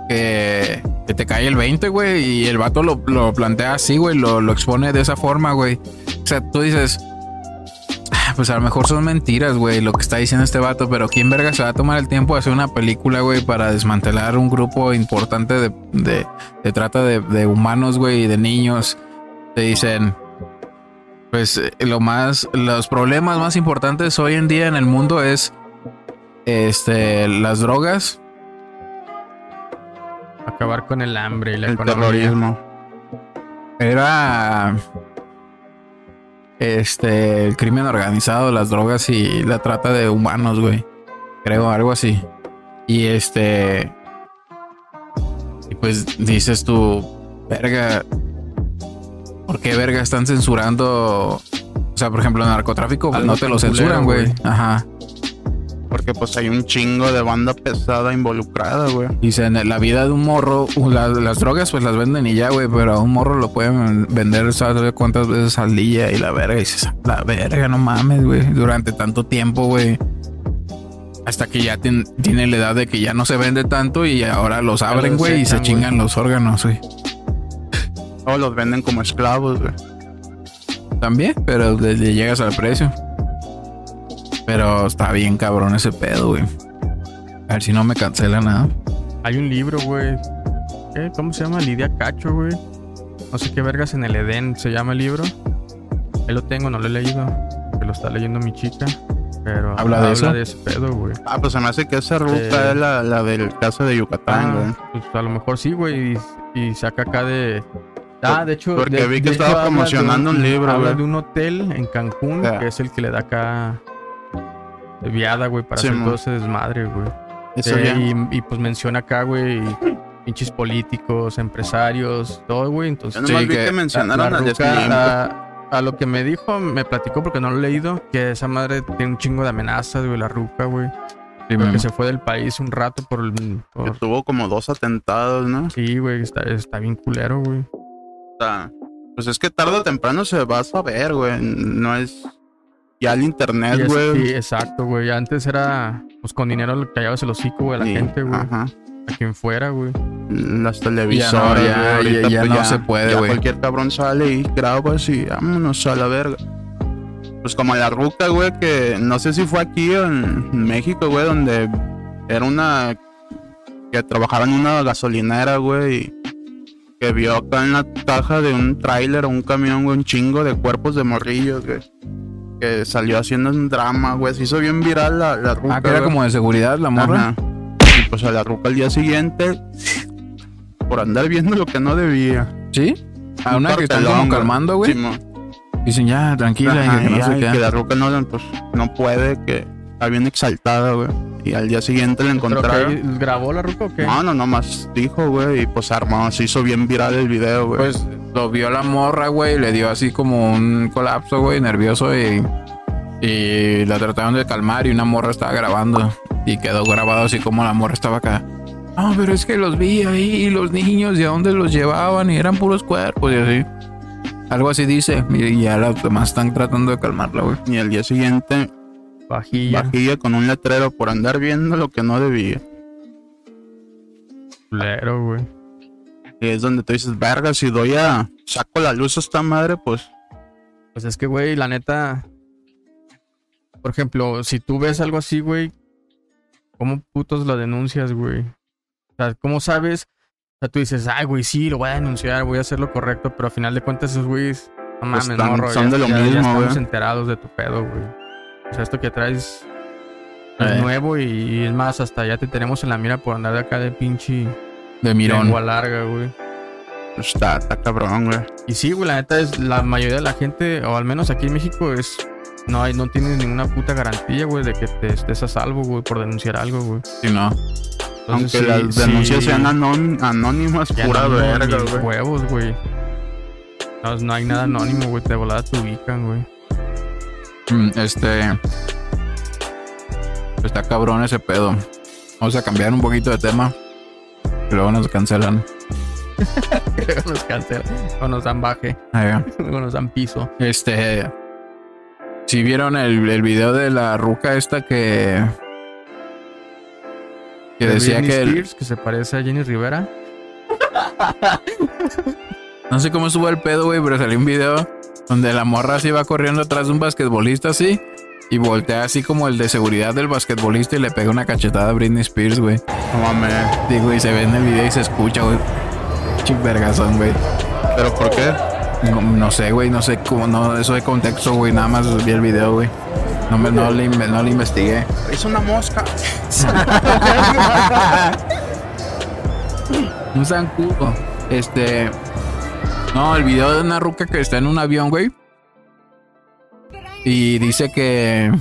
Que, que te cae el 20, güey. Y el vato lo, lo plantea así, güey. Lo, lo expone de esa forma, güey. O sea, tú dices. "Ah, Pues a lo mejor son mentiras, güey, lo que está diciendo este vato, pero ¿quién verga se va a tomar el tiempo de hacer una película, güey, para desmantelar un grupo importante de, de, de trata de, de humanos, güey, y de niños? Te dicen, pues eh, lo más, los problemas más importantes hoy en día en el mundo es, este, las drogas, Acabar con el hambre y la El economía. terrorismo. era, este, el crimen organizado, las drogas y la trata de humanos, güey. Creo, algo así. Y este. Y pues dices tú, verga. ¿Por qué verga están censurando? O sea, por ejemplo, el narcotráfico, pues Algo no te lo censuran, güey. Ajá. Porque pues hay un chingo de banda pesada involucrada, güey. Dicen, la vida de un morro, la- las drogas pues las venden y ya, güey, pero a un morro lo pueden vender, ¿sabes cuántas veces al día? Y la verga, y dices, la verga, no mames, güey, durante tanto tiempo, güey. Hasta que ya tien- tiene la edad de que ya no se vende tanto y ahora los abren, güey, y se chingan los órganos, güey. O los venden como esclavos, güey. También, pero le, le llegas al precio. Pero está bien cabrón ese pedo, güey. A ver si no me cancela nada. Hay un libro, güey. ¿Qué? ¿Cómo se llama? Lidia Cacho, güey. No sé qué vergas en el Edén se llama el libro. Ahí lo tengo, no lo he leído. Que lo está leyendo mi chica. Pero ¿Habla de eso? de ese pedo, güey. Ah, pues se me hace que esa ruta Eh. es la, la del caso de Yucatán, güey. Ah, pues a lo mejor sí, güey. Y, y saca acá de. Ah, de hecho. Porque de- vi que de estaba hecho promocionando un libro, Habla de un hotel en Cancún, que es el que le da acá. De viada, güey, para Sí, hacer todo ese desmadre, güey. Eso Eh, ya. y, y, pues menciona acá, güey, pinches políticos, empresarios, todo, güey. Entonces, Yo nomás Sí, vi que que mencionaron la ruca, Slim. a, a lo que me dijo, me platicó porque no lo he leído, que esa madre tiene un chingo de amenazas, güey, la ruca, güey. Porque se fue del país un rato por el... Que por- tuvo como dos atentados, ¿no? Sí, güey, está, está bien culero, güey. O sea, pues es que tarde o temprano se va a saber, güey. No es. Ya el internet, es- güey. sí, exacto, güey. Antes era, pues con dinero callabas el hocico, güey, a la Sí, gente, güey. Ajá. A quien fuera, güey. Las televisoras, Ya no, ya- ahorita, ya- pues, no se puede, güey. Cualquier cabrón sale y graba así, vámonos a la verga. Pues como la ruca, güey, que no sé si fue aquí o en México, güey, donde era una que trabajaba en una gasolinera, güey, y que vio acá en la caja de un tráiler o un camión, güey, un chingo de cuerpos de morrillos, güey. Que salió haciendo un drama, güey. Se hizo bien viral la, la ruca. Ah, que era güey. como de seguridad la morra. Ajá. Y pues a la ruca al día siguiente, por andar viendo lo que no debía. ¿Sí? A Un una que están cartelón, como güey. calmando, güey. Dicen, ya, tranquila, Ajá, que no y sé ay, qué. que la ruca no, pues, no puede, que está bien exaltada, güey. Y al día siguiente ¿Pero encontraron. grabó la ruca o qué? No, no, nomás dijo, güey, y pues armó, se hizo bien viral el video, güey. Pues lo vio la morra, güey, le dio así como un colapso, güey, nervioso y, y la trataron de calmar y una morra estaba grabando y quedó grabado así como la morra estaba acá. No, pero es que los vi ahí y los niños y a dónde los llevaban y eran puros cuerpos y así. Algo así dice y ya los demás están tratando de calmarla, güey. y al día siguiente, Vajilla. bajilla con un letrero por andar viendo lo que no debía. Culero, güey. Y es donde tú dices, verga, si doy a. saco la luz a esta madre, pues. Pues es que, güey, la neta. por ejemplo, si tú ves algo así, güey, ¿cómo putos lo denuncias, güey? O sea, ¿cómo sabes? O sea, tú dices, ay, güey, sí, lo voy a denunciar, voy a hacer lo correcto, pero al final de cuentas esos güeyes, no mames, Están- morro, son ya, de lo ya- ya mismo, estamos enterados de tu pedo, güey. O sea, esto que traes es Eh. nuevo y, es más, hasta ya te tenemos en la mira por andar de acá de pinche De mirón. lengua larga, güey. Está, está cabrón, güey. Y sí, güey, la neta es la mayoría de la gente, o al menos aquí en México, es. No hay, no tienes ninguna puta garantía, güey, de que te estés a salvo, güey, por denunciar algo, güey. Si no. Entonces, Aunque sí, las denuncias sí, sean anón- anónimas, pura verga, güey. huevos, güey. No, no hay nada anónimo, güey, de volada te ubican, güey. Mm, Este. Está cabrón ese pedo. Vamos a cambiar un poquito de tema. Luego nos cancelan. Luego nos cancelan, o nos dan baje, Eh, luego nos dan piso. Este. Si vieron el, el video de la ruca esta que. Que De decía Britney que. el- que se parece a Jenny Rivera. no sé cómo estuvo el pedo, güey, pero salió un video donde la morra se iba corriendo atrás de un basquetbolista así. Y voltea así como el de seguridad del basquetbolista y le pega una cachetada a Britney Spears, güey. No mames. Digo, y se ve en el video y se escucha, güey. Chip güey. ¿Pero por qué? No, no sé, güey, no sé cómo, no, eso de contexto, güey. Nada más vi el video, güey. No, me, no, le, no le investigué. Es una mosca. Un zancudo. Este. No, el video de una ruca que está en un avión, güey. Y dice que.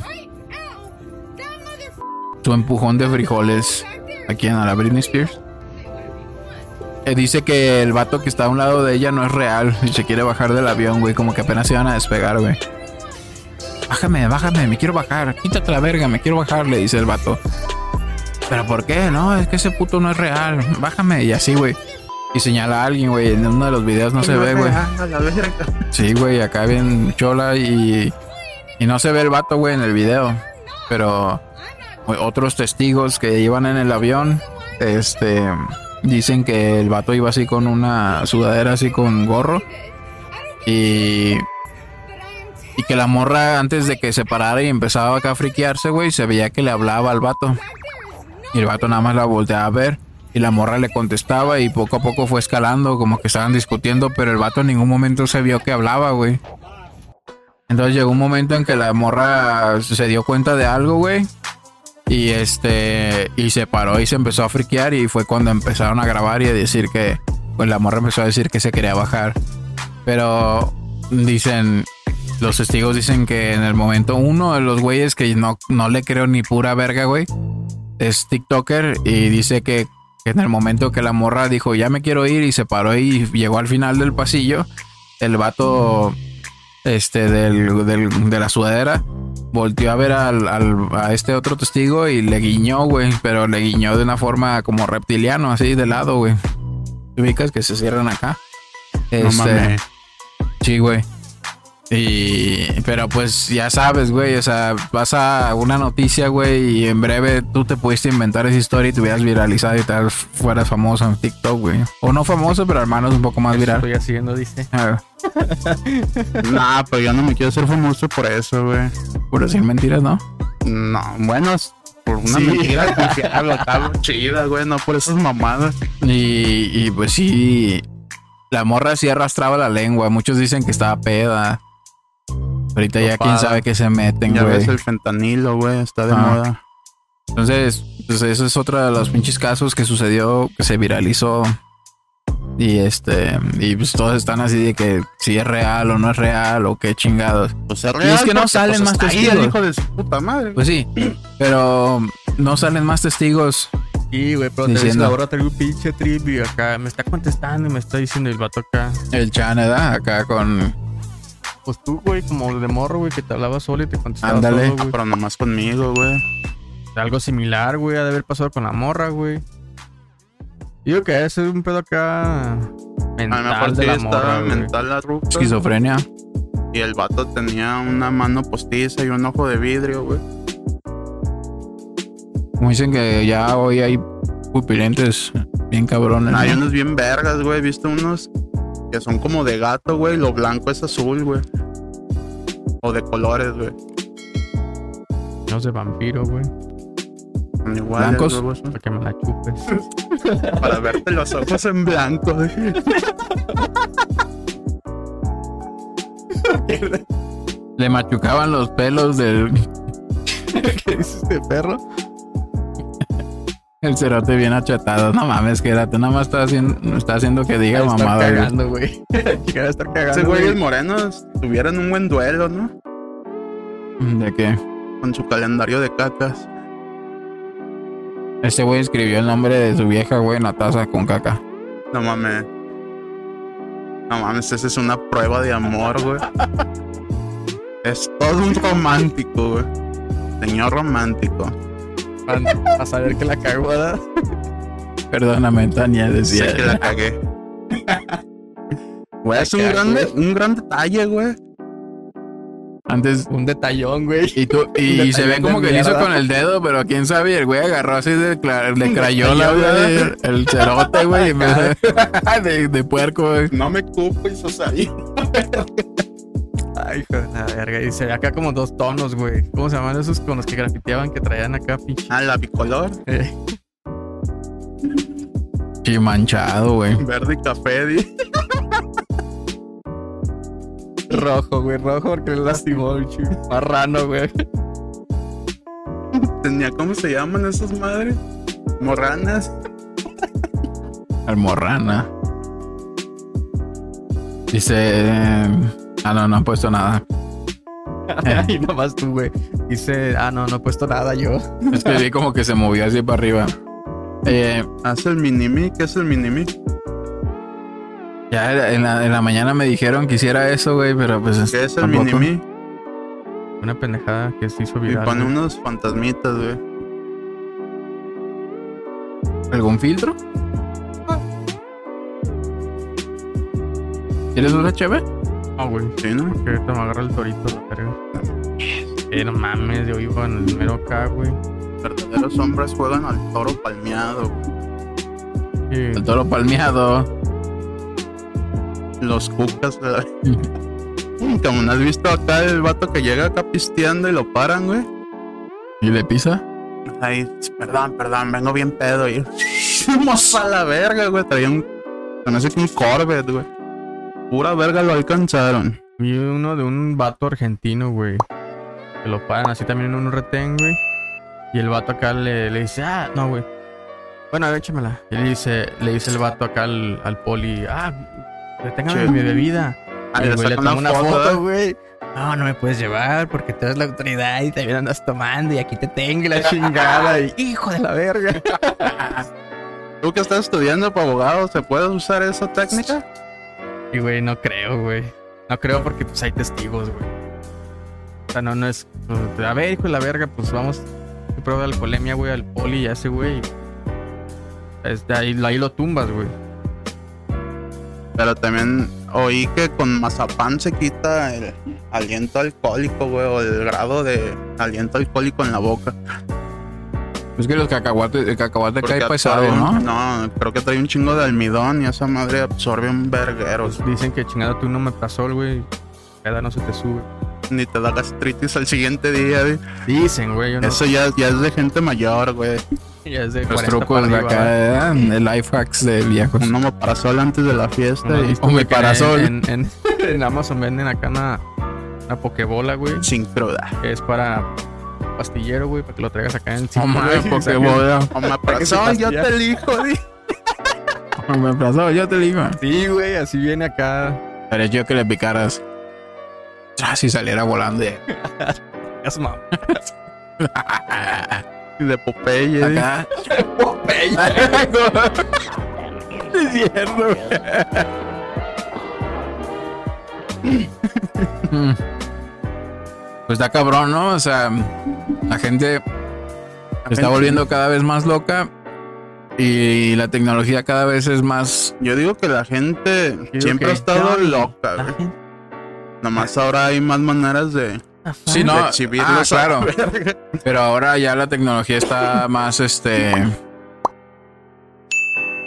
Su empujón de frijoles. ¿A quién? ¿A la Britney Spears? Eh, dice que el vato que está a un lado de ella no es real y se quiere bajar del avión, güey. Como que apenas se iban a despegar, güey. Bájame, bájame, me quiero bajar. Quítate la verga, me quiero bajar, le dice el vato. ¿Pero por qué? No, es que ese puto no es real. Bájame y así, güey. Y señala a alguien, güey. En uno de los videos no se ve, güey. Sí, güey, acá bien chola y, y no se ve el vato, güey, en el video. Pero otros testigos que iban en el avión, este, dicen que el vato iba así con una sudadera así con gorro y y que la morra antes de que se parara y empezaba acá a friquearse, güey, se veía que le hablaba al vato. Y el vato nada más la volteaba a ver. Y la morra le contestaba y poco a poco fue escalando, como que estaban discutiendo, pero el vato en ningún momento se vio que hablaba, güey. Entonces llegó un momento en que la morra se dio cuenta de algo, güey. Y este, y se paró y se empezó a friquear y fue cuando empezaron a grabar y a decir que, pues la morra empezó a decir que se quería bajar. Pero dicen, los testigos dicen que en el momento uno de los güeyes que no, no le creo ni pura verga, güey, es TikToker y dice que, que en el momento que la morra dijo ya me quiero ir y se paró y llegó al final del pasillo, el vato este del, del- de la sudadera volteó a ver al, al- a este otro testigo y le guiñó, güey, pero le guiñó de una forma como reptiliano, así de lado, güey. ¿Te ubicas que se cierran acá? No Este, mames. Sí, güey. Y, pero pues ya sabes, güey, o sea, vas a una noticia, güey, y en breve tú te pudiste inventar esa historia y te hubieras viralizado y tal, fueras famoso en TikTok, güey. O no famoso, pero al menos un poco más viral. Estoy haciendo, dice. Ah, Nah, pero yo no me quiero ser famoso por eso, güey. por decir mentiras, ¿no? No, bueno, es por una Sí. mentira confiable, chida, güey, no por esas mamadas. Y, y pues sí, la morra sí arrastraba la lengua. Muchos dicen que estaba peda. Ahorita ya quién sabe qué se meten, Ya güey. ves el fentanilo, güey, está de Ah. moda. Entonces, pues ese es otro de los pinches casos que sucedió, que se viralizó. Y este, y pues todos están así de que si es real o no es real o qué chingados. Pues es Y es que no salen más está ahí testigos. el hijo de su puta madre. Pues sí, pero no salen más testigos. Sí, güey, pero te Diciendo. ahora traigo un pinche trip y acá me está contestando y me está diciendo el vato acá. El Chan, ¿verdad? Acá con. Pues tú, güey, como de morro, güey, que te hablaba solo y te contestaba Ándale. todo, güey. pero nomás conmigo, güey. Algo similar, güey, ha de haber pasado con la morra, güey. Digo que ese es un pedo acá A lo mental mejor de sí la estaba morra, güey. mental la ruca. Esquizofrenia. Y el vato tenía una mano postiza y un ojo de vidrio, güey. Como dicen que ya hoy hay pupilentes bien cabrones. ¿no? Hay unos bien vergas, güey. Viste unos que son como de gato, güey. Lo blanco es azul, güey. O de colores, güey. Los de vampiro, güey. Son iguales, Blancos. Para que me la chupes. Para verte los ojos en blanco. güey. Le machucaban los pelos del ¿Qué dices de perro? El cerote bien achatado. No mames, quédate. Nada más está haciendo, está haciendo que diga mamada. cagando, güey. Estar cagando. Ese güey y el güey. moreno tuvieran un buen duelo, ¿no? ¿De qué? Con su calendario de cacas. Este güey escribió el nombre de su vieja, güey, en la taza con caca. No mames. No mames, esa es una prueba de amor, güey. Es todo un romántico, güey. Señor romántico. Para saber que la cagó, ¿verdad? Perdóname, Tania, decía. Sé que la cagué. Güey, es un grande, un gran detalle, güey. Antes. Un detallón, güey. Y, tú, y, se ve como que le hizo con el dedo, pero quién sabe, y el güey agarró así de, de crayola, güey, el, el cerote, güey, de, de, puerco, güey. No me cupo y ahí. Ay, hijo de la verga. Y se ve acá como dos tonos, güey. ¿Cómo se llaman esos con los que grafiteaban que traían acá, pinche? Ah, la bicolor. Eh, Sí, manchado, güey. Verde y café, di. rojo, güey. Rojo porque le lastimó, pinche. Marrano, güey. Tenía, ¿cómo se llaman esas madres? Morranas. Almorrana. Dice. Ah, no, no han puesto nada. y nomás tú, güey. Dice, ah, no, no he puesto nada yo. Es que vi como que se movió así para arriba. Eh, Haz el minimi. ¿Qué es el minimi? ya en la, en la mañana me dijeron que hiciera eso, güey, pero pues. ¿Qué es el tampoco. minimi? Una pendejada que se hizo Y viral. pone güey. unos fantasmitas, güey. ¿Algún filtro? ¿Quieres una chévere? No, güey. Sí, ¿no? Que ahorita me agarra el torito, la verga. Eh, no mames, yo iba en el mero acá, güey. Verdaderos hombres juegan al toro palmeado. güey. El toro palmeado. Los cucas. güey. Como no has visto acá el vato que llega acá pisteando y lo paran, güey. ¿Y le pisa? Ay, perdón, perdón, vengo bien pedo. Y a la verga, güey. Traía un. Se me hace que un Corvette, güey. Pura verga lo alcanzaron. Vi uno de un vato argentino, güey. Que lo paran así también en un retén, güey. Y el vato acá le, le dice, ah, no, güey. Bueno, échamela. Y le dice, le dice el vato acá al, al poli, ah, deténgame Che. mi bebida. Ah, y güey le toma una foto, güey. No, no me puedes llevar porque tú eres la autoridad y también andas tomando y aquí te tengo la chingada. Y hijo de la verga. Tú que estás estudiando para abogado, ¿se puede usar esa técnica? Y güey, no creo, güey. No creo porque pues hay testigos, güey. O sea, no, no es. pues, a ver, hijo de la verga, pues vamos. Que prueba de alcoholemia, güey, al poli y ese güey. Ahí, ahí lo tumbas, güey. Pero también oí que con mazapán se quita el aliento alcohólico, güey, o el grado de aliento alcohólico en la boca. Es que los cacahuates, el cacahuate Porque cae pesado, un- ¿no? No, creo que trae un chingo de almidón y esa madre absorbe un verguero. Pues dicen que chingada tú no me pasó, güey. Cada no se te sube. Ni te da gastritis al siguiente día, güey. Dicen, güey. Yo no Eso ya, ya es de gente mayor, güey. ya es de Los 40 trucos de acá, el life hacks de viejos. Un omeprazol antes de la fiesta ¿No y parasol. En, en, en Amazon venden acá una, una pokebola, güey. sin cruda. Que es para pastillero, güey. Para que lo traigas acá en mames, güey, pokebola. Omeprazol, yo te elijo, güey. Me aplazó, yo te digo. Sí, güey, así viene acá. Pero yo que le picaras. Ah, si saliera volando. eh. Es mam- Y de Popeye, güey. Acá. es cierto. Mm. Pues está cabrón, ¿no? O sea, la gente se está gente- volviendo cada vez más loca y la tecnología cada vez es más. Yo digo que la gente siempre ha estado loca, güey. Nomás ahora hay más maneras de, Sí, no. exhibirlos. Ah, claro. Pero ahora ya la tecnología está más, este...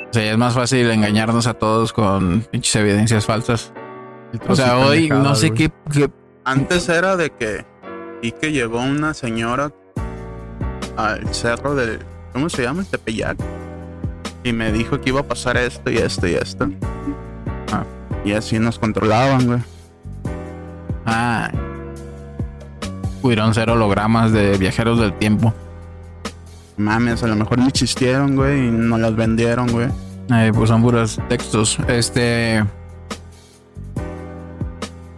O sea, ya es más fácil engañarnos a todos con pinches evidencias falsas. O sea, hoy no sé qué, qué... Antes era de que y que llegó una señora al cerro del. ¿Cómo se llama? Tepeyac. Y me dijo que iba a pasar esto y esto y esto. Ah, y así nos controlaban, güey. Ah. Pudieron ser hologramas de viajeros del tiempo. Mames, a lo mejor ni existieron, güey, y no las vendieron, güey. Eh, pues son puros textos. Este.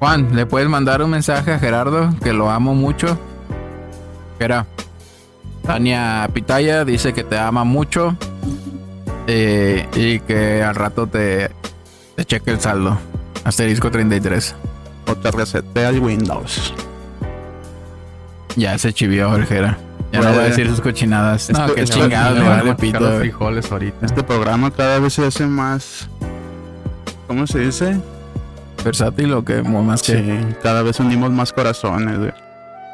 Juan, ¿le puedes mandar un mensaje a Gerardo? Que lo amo mucho. Gera. Tania Pitaya dice que te ama mucho. eh, y que al rato te, te cheque el saldo. Asterisco 33. O te resetea el Windows. Ya se chivió el. Ya no voy a decir sus cochinadas. No, esto- chingados, Le me vale masticar pito. los frijoles ahorita. Este programa cada vez se hace más. ¿Cómo se dice? Versátil o que más que. Sí, cada vez unimos más corazones, güey.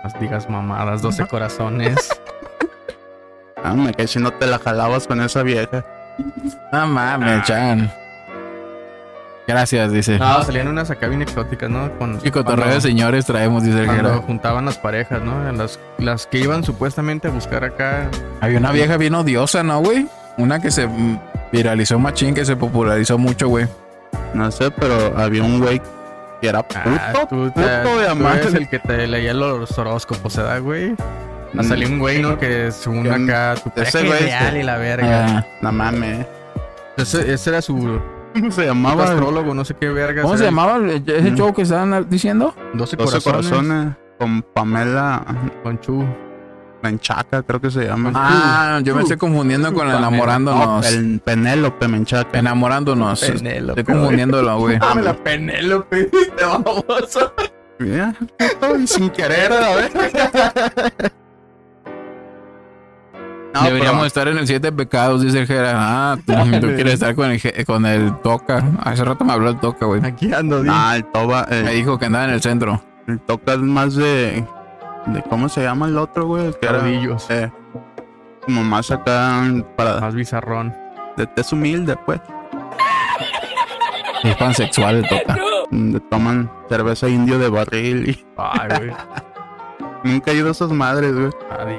Las digas mamadas, 12 corazones. Ah, me cae si no te la jalabas con esa vieja. No mames, Chan. Gracias, dice. No, salían unas acá bien exóticas, ¿no? Con, Y cotorreo de señores traemos, dice el Cuando juntaban las parejas, ¿no? Las, las que iban supuestamente a buscar acá. Había una vieja bien odiosa, ¿no, güey? Una que se viralizó machín, que se popularizó mucho, güey. No sé, pero había un güey que era puto, Ah, tú, te, puto de tú madre. eres el que te leía los horóscopos, ¿verdad, güey? Mm, Salió un güey, ¿no? Que según acá, tu ese güey ideal y la verga. Ah, No mames. Ese, ese era su ¿Cómo se llamaba? astrólogo, no sé qué verga. ¿Cómo se llamaba ese Mm. show que estaban diciendo? 12 12 corazones. corazones. Con Pamela Con Chu. Menchaca, creo que se llama. Ah, yo me estoy confundiendo con. No, enamorándonos. el Penélope Menchaca. Enamorándonos. Penélope, Estoy confundiéndolo, güey. Dame la Penélope, te vamos. Mira, sin querer, a ver. No, Deberíamos pero- estar en el siete pecados, dice el Gera. Ah, tú, tú quieres estar con el, con el Toca. Hace rato me habló el Toca, güey. Aquí ando. Ah, el Toba, Me el, dijo que andaba en el centro. el Toca es más de, de. ¿Cómo se llama el otro, güey? El que era. Caudillos. eh, como más acá para. Más bizarrón. De tez humilde, pues. Es pansexual el Toca. Donde toman cerveza indio de barril y. Ay, güey. Nunca he ido a esas madres, güey. Di.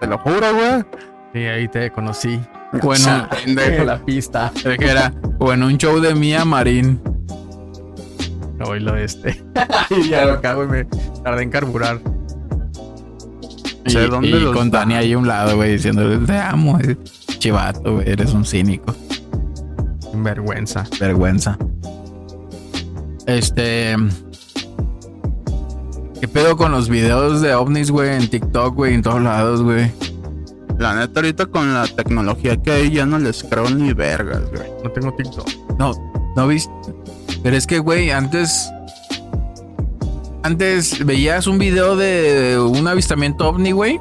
Te lo juro, güey. Sí, ahí te conocí. Bueno, En la pista. el Gera. O en un show de Mía Marín. Hoy lo este. y ya lo cago y me tardé en carburar. Y, Sé dónde y los con dan. Tania ahí a un lado, güey, diciéndole, te amo, eh, chivato, güey, eres un cínico. Vergüenza. Vergüenza. Este. ¿Qué pedo con los videos de ovnis, güey? En TikTok, güey, en todos lados, güey. La neta, ahorita con la tecnología que hay, ya no les creo ni vergas, güey. No tengo TikTok. No, no viste. Pero es que, güey, antes. Antes veías un video de un avistamiento ovni, güey.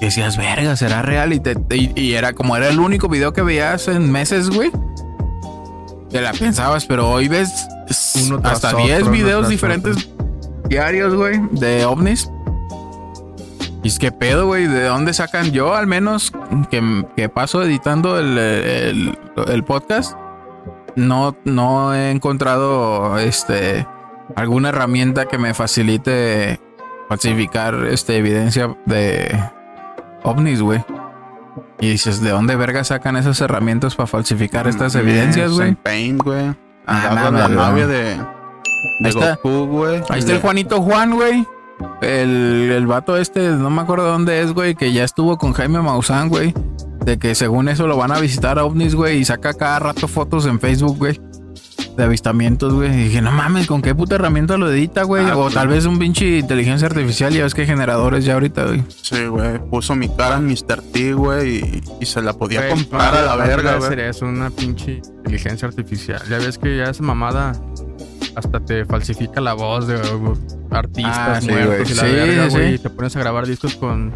Y decías, verga, será real. Y, te- y, y era como era el único video que veías en meses, güey. Te la pensabas, pero hoy ves Uno hasta otro, 10 uno videos diferentes diarios, güey, de ovnis. Y es que pedo, güey, ¿de dónde sacan? Yo, al menos, que, que paso editando el, el- el podcast, no, no he encontrado este alguna herramienta que me facilite falsificar este evidencia de ovnis, güey. Y dices, ¿de dónde verga sacan esas herramientas para falsificar estas Mm, evidencias, güey? Paint, güey. Ah, la güey. nave de, de Ahí. Goku, güey. Ahí está el Juanito Juan, güey. El, el vato este, no me acuerdo dónde es, güey, que ya estuvo con Jaime Maussan, güey. De que según eso lo van a visitar a ovnis, güey, y saca cada rato fotos en Facebook, güey. De avistamientos, güey. Y dije, no mames, ¿con qué puta herramienta lo edita, güey? Ah, o pues. tal vez un pinche inteligencia artificial, ya ves que hay generadores ya ahorita, güey. Sí, güey. Puso mi cara en Mr. T, güey, y, y se la podía Güey, comprar no, a la no verga, güey. ser eso, una pinche inteligencia artificial. Ya ves que ya esa mamada hasta te falsifica la voz de artistas Ah, sí, muertos güey. y la Sí, verga, sí, güey. sí. Y te pones a grabar discos con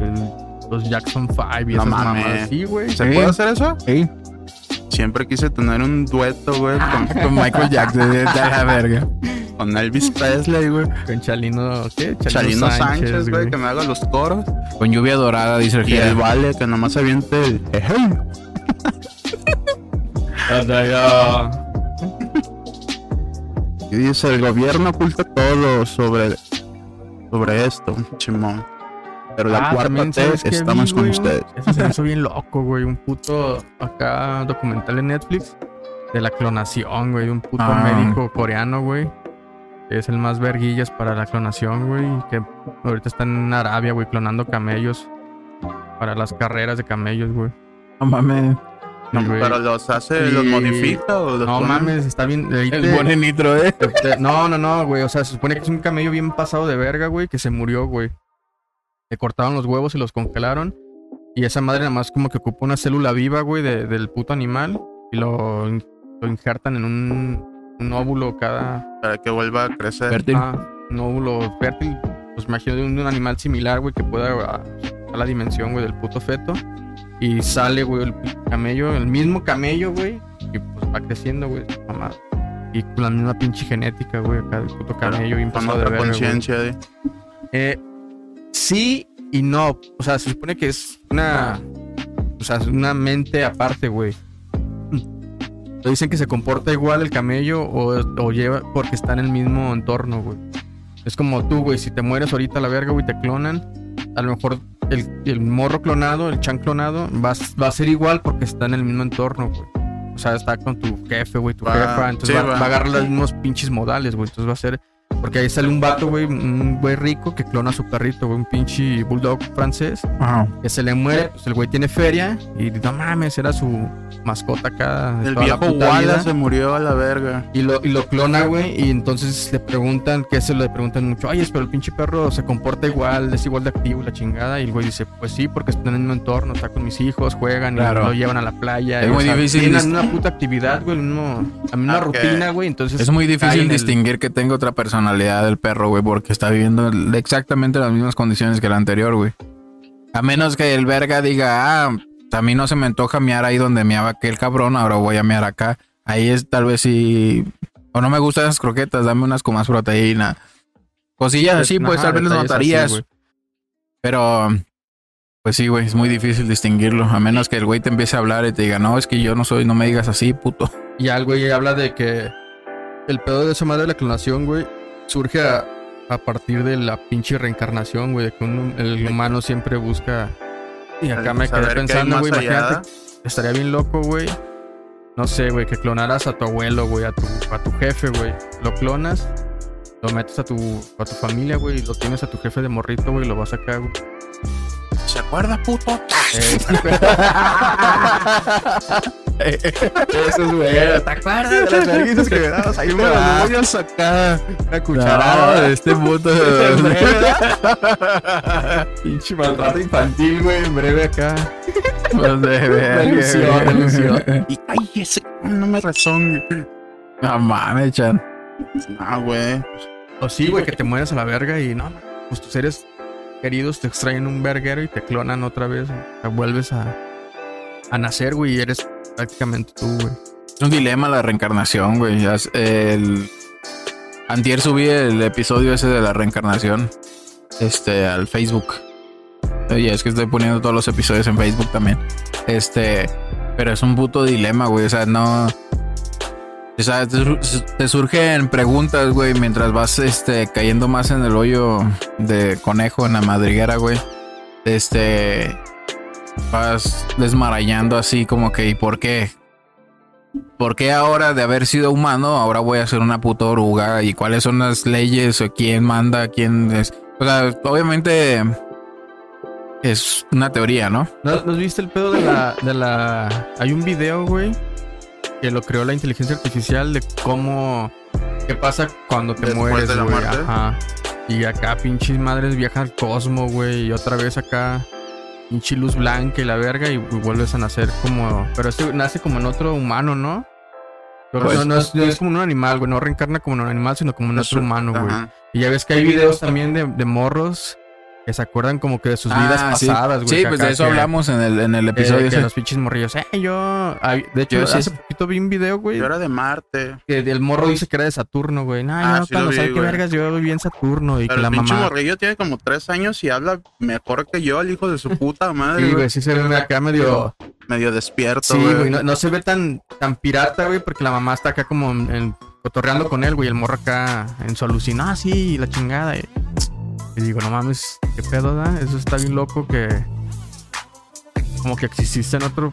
el- los Jackson 5 y No esas mames. mamadas. Sí, güey. ¿Se Sí. puede hacer eso? Sí. Siempre quise tener un dueto, güey, con, Con Michael Jackson, de la verga. con Elvis Presley, güey. Con Chalino, ¿qué? Chalino Sánchez, güey, que me haga los coros. Con lluvia dorada, dice el Y el. Vale, que nomás aviente el... Y dice, el gobierno oculta todo sobre sobre esto, Chimón. Pero la Ah, cuarta T, ¿sabes qué vi, estamos con güey? ustedes. Eso se me hizo bien loco, güey. Un puto acá documental en Netflix de la clonación, güey. Un puto Ah. médico coreano, güey. Que es el más verguillas para la clonación, güey. Que ahorita está en Arabia, güey, clonando camellos. Para las carreras de camellos, güey. No mames. No, Sí, pero los hace, los modifica o los No mames, está bien. ahí El buen nitro, eh. No, no, no, güey. O sea, se supone que es un camello bien pasado de verga, güey, que se murió, güey. Le cortaron los huevos y los congelaron. Y esa madre nada más como que ocupa una célula viva, güey, de- del puto animal. Y lo, lo injertan en un, un óvulo cada. Para que vuelva a crecer. Fértil. ah, un óvulo fértil. Pues imagino de un, de un animal similar, güey, que pueda ah, a la dimensión, güey, del puto feto. Y sale, güey, el camello, el mismo camello, güey. Y pues va creciendo, güey, mamá. Y con la misma pinche genética, güey, acá del puto camello bien con pasado de otra conciencia. de- Eh, sí y no. O sea, se supone que es una. O sea, es una mente aparte, güey. Dicen que se comporta igual el camello o, o lleva porque está en el mismo entorno, güey. Es como tú, güey. Si te mueres ahorita a la verga, güey, te clonan. A lo mejor el, el morro clonado, el chan clonado, va, a- va a ser igual porque está en el mismo entorno, güey. O sea, está con tu jefe, güey, tu Va- jefa. Entonces sí, va, va. va a agarrar los mismos pinches modales, güey. Entonces va a ser porque ahí sale un vato, güey, un güey rico que clona a su perrito, güey, un pinche bulldog francés, Ajá. que se le muere, pues el güey tiene feria y no mames, era su mascota acá. El viejo vida. se murió a la verga. Y lo, y lo clona, güey, y entonces le preguntan, que se le preguntan mucho, ay, pero el pinche perro se comporta igual, es igual de activo, la chingada. Y el güey dice, pues sí, porque está en el mismo entorno, está con mis hijos, juegan Claro. y lo llevan a la playa. Es y, muy difícil Tienen una puta actividad, güey, la misma Ah, ok. rutina, güey, entonces... Es muy difícil el- distinguir que tenga otra personalidad del perro, güey, porque está viviendo exactamente las mismas condiciones que el anterior, güey. A menos que el verga diga, ah, a mí no se me antoja mear ahí donde meaba aquel cabrón, ahora voy a mear acá. Ahí es tal vez si... O no me gustan esas croquetas, dame unas con más proteína. Cosillas así, pues Ajá, tal vez así, notarías. pero... Pues sí, güey, es muy difícil distinguirlo. A menos que el güey te empiece a hablar y te diga, no, es que yo no soy, no me digas así, puto. Y al güey habla de que el pedo de esa madre de la clonación, güey, surge a, a partir de la pinche reencarnación, güey, de que un- el humano siempre busca. Y acá me quedé pensando, güey, allá. imagínate, estaría bien loco, güey. No sé, güey, que clonaras a tu abuelo, güey, a tu, a tu jefe, güey. Lo clonas, lo metes a tu, a tu familia, güey, y lo tienes a tu jefe de morrito, güey, lo vas acá, güey. ¿Se acuerda, puto? Eh, Eso es güey. ¿Te acuerdas de las verguitas que me dabas ahí? Ah. Voy a sacar una No, cucharada. este puto. Pinche maltrato infantil, güey, en breve acá. Pues de La la ilusión. Y ay, ese no me razón. No mames, chan. Ah, güey. O sí, güey, que te mueras a la verga y no, pues tus seres queridos te extraen un verguero y te clonan otra vez. Te vuelves a, a nacer, güey, y eres prácticamente tú, güey. Es un dilema la reencarnación, güey. El... Antier subí el episodio ese de la reencarnación. Este, al Facebook. Oye, es que estoy poniendo todos los episodios en Facebook también. Este, pero es un puto dilema, güey. O sea, no. O sea, te surgen preguntas, güey, mientras vas este, cayendo más en el hoyo de conejo en la madriguera, güey. Este. Vas desmarañando así como que, ¿y por qué? ¿Por qué ahora de haber sido humano, ahora voy a ser una puta oruga? ¿Y cuáles son las leyes? ¿O quién manda? ¿Quién es? O sea, obviamente es una teoría, ¿no? ¿No, ¿no viste el pedo de la, de la... Hay un video, güey, que lo creó la inteligencia artificial de cómo... ¿Qué pasa cuando te Después mueres, de la güey? muerte. Ajá. Y acá pinches madres viajan al cosmo, güey, y otra vez acá pinche luz blanca y la verga y, y vuelves a nacer como... Pero este nace como en otro humano, ¿no? Pero Pues- no, no es, no es como en un animal, güey, no reencarna como en un animal, sino como en otro humano, güey. Y ya ves que hay videos también de, de morros que se acuerdan como que de sus vidas Ah, sí. pasadas, güey. Sí, que pues de eso que- hablamos en el, en el eh, episodio que ese. los pinches morrillos. Eh, yo. ay, de hecho, Yo sí- hace poquito vi un video, güey. Yo era de Marte. Que el morro dice que era de Saturno, güey. No, Ah, yo sí lo cuando vi, sabe qué güey. vergas, yo viví en Saturno. Y Pero que la el pinche mamá. morrillo tiene como tres años y habla mejor que yo, el hijo de su puta madre. Sí, güey. güey, sí se ve acá medio. Medio despierto, Sí, güey. güey. No, no se ve tan, tan pirata, güey, porque la mamá está acá como en, en- cotorreando con él, güey. El morro acá en su alucina. Ah, sí, la chingada. y- Y digo, no mames, qué pedo, da. Eso está bien loco que. Como que exististe en otro.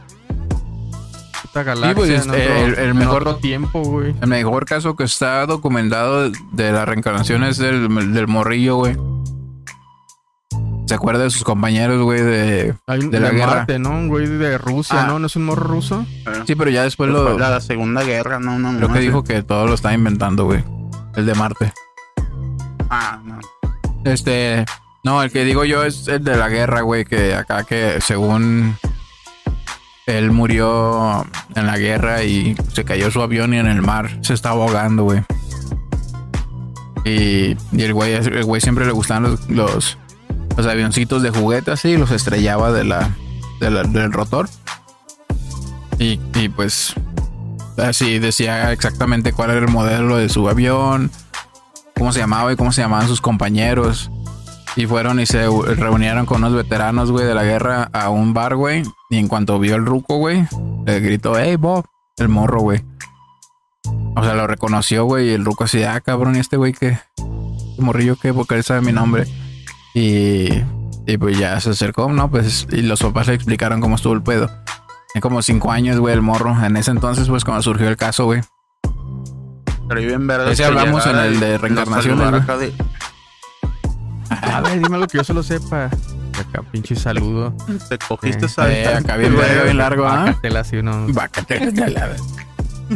Puta galaxia. pues, en es- otro, el- el en mejor- otro tiempo, güey. El mejor caso que está documentado de la reencarnación es del, del morrillo, güey. ¿Se acuerda de sus compañeros, güey? De... Hay un de la de guerra. Marte, ¿no? Un güey de Rusia, Ah. ¿no? ¿No es un morro ruso? Sí, pero ya después Pues lo... la, la Segunda Guerra, no, no, Creo no, que sí. dijo que todo lo está inventando, güey. El de Marte. Ah, no. Este... No, el que digo yo es el de la guerra, güey. Que acá que según... Él murió en la guerra y se cayó su avión y en el mar se estaba ahogando, güey. Y, y el güey, el güey siempre le gustaban los, los, avioncitos de juguete así, los estrellaba de la, de la- del rotor. Y, y pues así decía exactamente cuál era el modelo de su avión, cómo se llamaba y cómo se llamaban sus compañeros. Y fueron y se reunieron con unos veteranos, güey, de la guerra a un bar, güey. Y en cuanto vio el ruco, güey, le gritó, hey, Bob, el morro, güey. O sea, lo reconoció, güey, y el ruco así, ah, cabrón, ¿y este güey qué? ¿Este morrillo qué? Porque él sabe mi nombre. Y, y pues ya se acercó, ¿no? Pues, y los papás le explicaron cómo estuvo el pedo. En como cinco años, güey, el morro. En ese entonces, pues, cuando surgió el caso, güey. Pero bien verga. Ese que hablamos en el de acá de- A ver, dime lo que yo solo sepa. Acá, pinche saludo. Te cogiste Eh, esa. Eh, acá bien verga, bien largo, ¿ah? Uno. Bácate de la-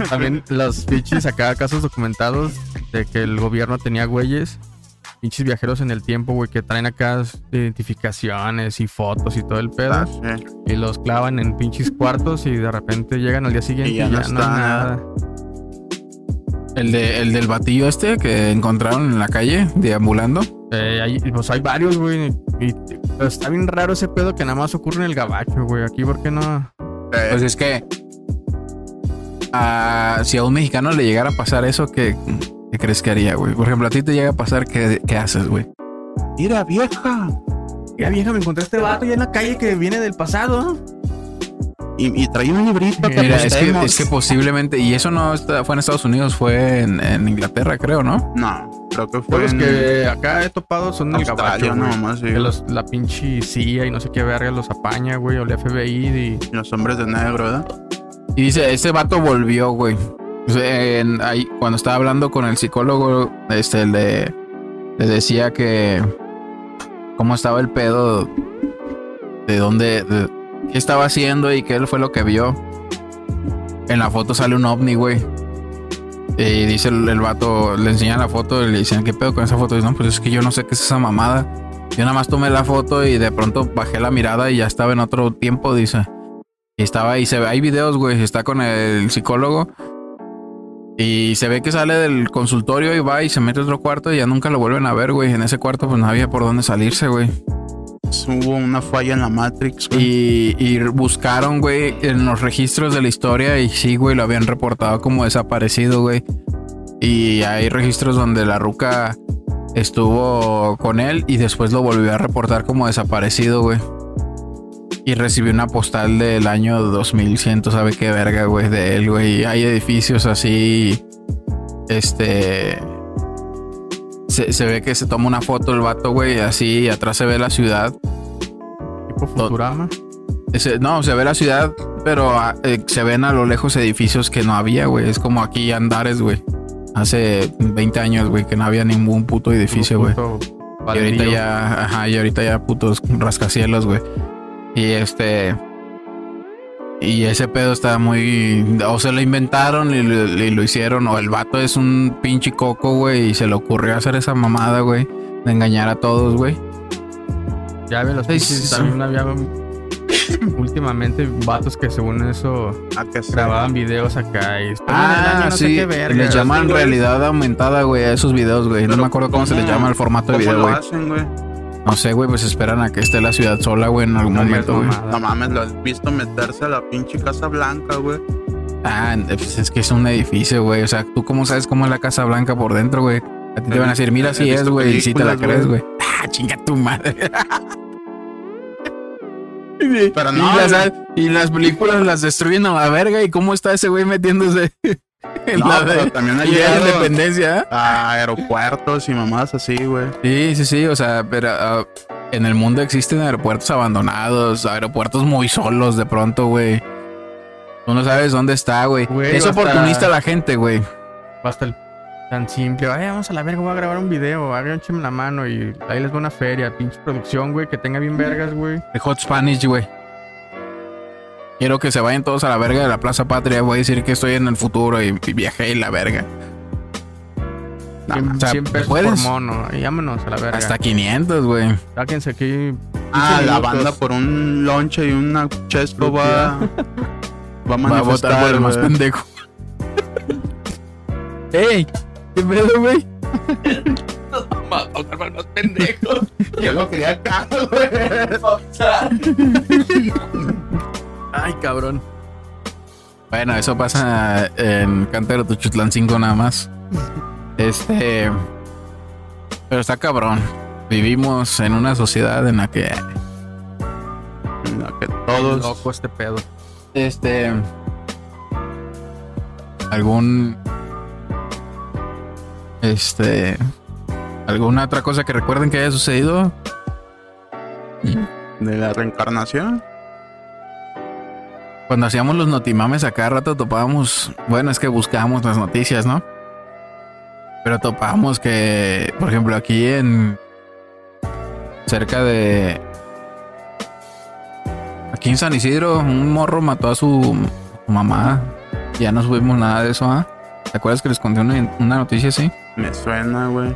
También los pinches acá casos documentados de que el gobierno tenía güeyes, pinches viajeros en el tiempo, güey, que traen acá identificaciones y fotos y todo el pedo. Ah, sí. Y los clavan en pinches cuartos y de repente llegan al día siguiente y Y ya, no no, está hay nada. nada. El, de, el del batillo este que encontraron en la calle, deambulando. Eh, hay, pues hay varios, güey. Y, pero está bien raro ese pedo que nada más ocurre en el gabacho, güey. Aquí, ¿por qué no? Eh, Pues es que ah, si a un mexicano le llegara a pasar eso, ¿qué, qué crees que haría, güey? Por ejemplo, a ti te llega a pasar, ¿qué, qué haces, güey? Mira, vieja. Ya vieja, me encontré este vato ya en la calle que viene del pasado. Y, y trae un librito que Mira, es que, es que posiblemente, y eso no está- fue en Estados Unidos, fue en, en Inglaterra, creo, ¿no? No, creo que fue los en que acá he topado son del sí. Que los- la pinche CIA y no sé qué verga los apaña, güey, o el FBI y... Los hombres de negro, ¿verdad? Y dice, ese vato volvió, güey. En- ahí, cuando estaba hablando con el psicólogo, este, le, le decía que cómo estaba el pedo, de dónde, de- qué estaba haciendo y qué fue lo que vio. En la foto sale un ovni, güey. Y dice el, el vato, le enseñan la foto y le dicen, ¿qué pedo con esa foto? Dice, no, pues es que yo no sé qué es esa mamada. Yo nada más tomé la foto y de pronto bajé la mirada y ya estaba en otro tiempo, dice. Y estaba ahí, se ve, hay videos, güey, está con el psicólogo. Y se ve que sale del consultorio y va y se mete a otro cuarto y ya nunca lo vuelven a ver, güey. En ese cuarto pues no había por dónde salirse, güey. Hubo una falla en la Matrix, güey. Y, buscaron, güey, en los registros de la historia y sí, güey, lo habían reportado como desaparecido, güey. Y hay registros donde la ruca estuvo con él y después lo volvió a reportar como desaparecido, güey. Y recibió una postal del año 2100, sabe qué verga, güey, de él, güey. Hay edificios así, este... Se, se ve que se toma una foto el vato, güey, así, y atrás se ve la ciudad. Tipo Futurama. Ese- no, se ve la ciudad, pero ah, eh, se ven a lo lejos edificios que no había, güey. Es como aquí Andares, güey. Hace 20 años, güey, que no había ningún puto edificio, güey. Y ahorita ya, ajá, y ahorita ya putos rascacielos, güey. Y este. Y ese pedo está muy. O se lo inventaron y lo, y lo hicieron. O el vato es un pinche coco, güey. Y se le ocurrió hacer esa mamada, güey. De engañar a todos, güey. Ya ven los Sí, pinches. sí, sí. También había últimamente vatos que según eso ¿A qué se- grababan videos acá y año Ah, no sé sí. qué verga. les llaman realidad aumentada, güey, a esos videos, güey. No me acuerdo cómo, se les ¿cómo? llama el formato de ¿Cómo video, güey. No sé, güey, pues esperan a que esté la ciudad sola, güey, en algún No momento, güey. No mames, lo has visto meterse a la pinche Casa Blanca, güey. Ah, pues es que es un edificio, güey. O sea, ¿tú cómo sabes cómo es la Casa Blanca por dentro, güey? A ti te van a decir, mira, si es, güey, y si te la crees, güey. Ah, chinga tu madre. Pero y, no, las, güey. y las películas las destruyen a la verga. ¿Y cómo está ese güey metiéndose? No, La pero también ha el día de llegado independencia. ¿eh? a aeropuertos y mamás así, güey. Sí, sí, sí. O sea, pero ah, en el mundo existen aeropuertos abandonados, aeropuertos muy solos de pronto, güey. Tú no sabes dónde está, güey. Es oportunista la gente, güey. Basta el tan simple. Ay, vamos a la verga, voy a grabar un video. Háganme la mano y ahí les va una feria. Pinche producción, güey, que tenga bien vergas, güey. De Hot Spanish, güey. Quiero que se vayan todos a la verga de la Plaza Patria. Voy a decir que estoy en el futuro y, y viajé y la verga. Cien- o sea, 100 pesos ¿puedes? por mono. Y vámonos a la verga. Hasta 500, güey. Sáquense aquí. Ah, 15 la banda por un lonche y una chesco va, va a Va a manifestar, votar por el más pendejo. ¡Ey! ¿Qué pedo, güey? Va a votar por el más pendejo. Yo lo quería acá, güey. Ay, cabrón. Bueno, eso pasa en Cantero Tuchutlán 5 nada más. Este. Pero está cabrón. Vivimos en una sociedad en la que. En la que todos Loco este pedo. Este. Algún. Este. ¿Alguna otra cosa que recuerden que haya sucedido? de la reencarnación. Cuando hacíamos los notimames a cada rato topábamos, bueno, es que buscábamos las noticias, ¿no? Pero topábamos que, por ejemplo, aquí en cerca de aquí en San Isidro, un morro mató a su, su mamá. Ya no subimos nada de eso, ¿ah? ¿Te acuerdas que les conté una, una noticia así? Me suena, güey.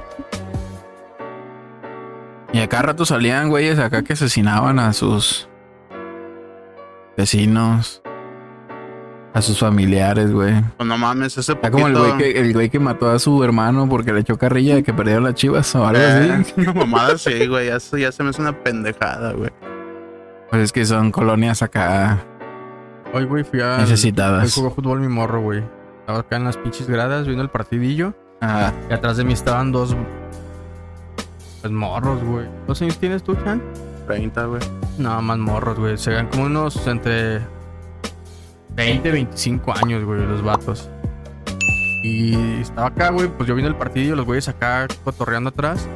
Y a cada rato salían güeyes acá que asesinaban a sus vecinos, a sus familiares, güey. Pues no mames, ese Está poquito... como el güey, que, el güey que mató a su hermano porque le echó carrilla de que perdieron las chivas o algo Eh, así. Una mamada sí, güey. Ya, se- ya se me hace una pendejada, güey. Pues es que son colonias acá Hoy, güey, fui a. Hoy necesitadas. jugó fútbol mi morro, güey. Estaba acá en las pinches gradas viendo el partidillo. Ajá. Y atrás de mí estaban dos. Pues morros, güey. ¿Cuántos años tienes tú, Chan? 30, güey. No, más morros, güey. Se ven como unos entre 20 25 años, güey, los vatos. Y estaba acá, güey, pues yo viendo el partidillo, los güeyes acá cotorreando atrás.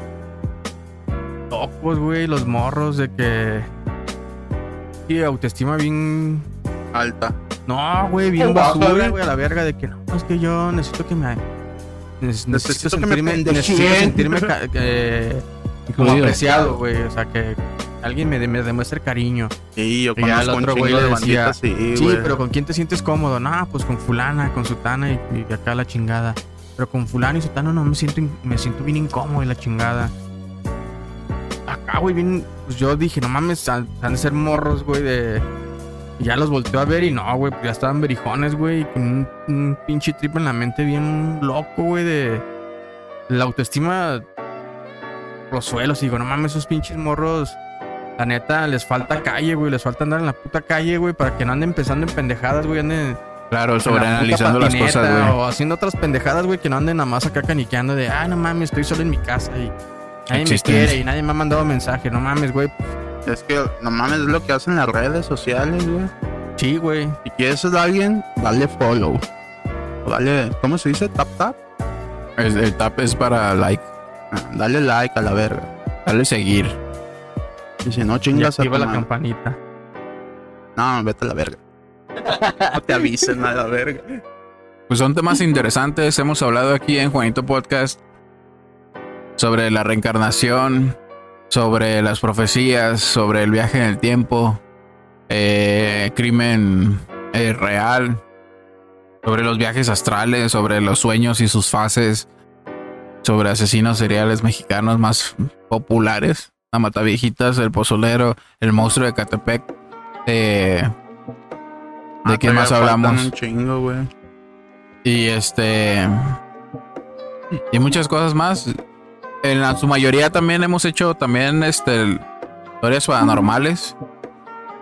Tocos, güey, los morros de que. Sí, autoestima bien. Alta. No, güey, bien basura, güey. a la verga de que no, es que yo necesito que me. neces- Necesito, Necesito que me sentirme, necesito sentirme ca- eh, como Incluido. apreciado, güey. O sea, que alguien me, de- me demuestre cariño. Sí, yo conozco un otro güey de así, Sí, pero ¿con quién te sientes cómodo? No, pues con fulana, con sutana y, y acá la chingada. Pero con fulano y sutano no me siento, me siento bien incómodo y la chingada. Acá, güey, bien, pues yo dije, no mames, han, han de ser morros, güey, de... Y ya los volteó a ver y no, güey, pues ya estaban berijones, güey, con un, un pinche trip en la mente bien loco, güey, de... La autoestima... Los suelos, y digo, no mames, esos pinches morros... La neta, les falta calle, güey. Les falta andar en la puta calle, güey. Para que no anden pensando en pendejadas, güey. Anden Claro, la sobreanalizando las cosas, güey. O haciendo otras pendejadas, güey. Que no anden nada más acá caniqueando de, ah, no mames, estoy solo en mi casa y nadie Existen. me quiere y nadie me ha mandado mensaje. No mames, güey. Es que, no mames, es lo que hacen las redes sociales, güey. Sí, güey. Si quieres a alguien, dale follow. O dale, ¿cómo se dice? Tap tap. El, el tap es para like. Ah, dale like a la verga. Dale seguir. Y si no chingas a tu la madre. campanita. No, vete a la verga. no te avisen a la verga. Pues son temas interesantes. Hemos hablado aquí en Juanito Podcast sobre la reencarnación, sobre las profecías, sobre el viaje en el tiempo, eh, crimen eh, real, sobre los viajes astrales, sobre los sueños y sus fases, sobre asesinos seriales mexicanos más populares, la Mataviejitas, el Pozolero, el monstruo de Catepec. eh, ¿De Ah, quién más hablamos? Un chingo, güey. Y este. Y muchas cosas más. En la- su mayoría también hemos hecho también este historias paranormales.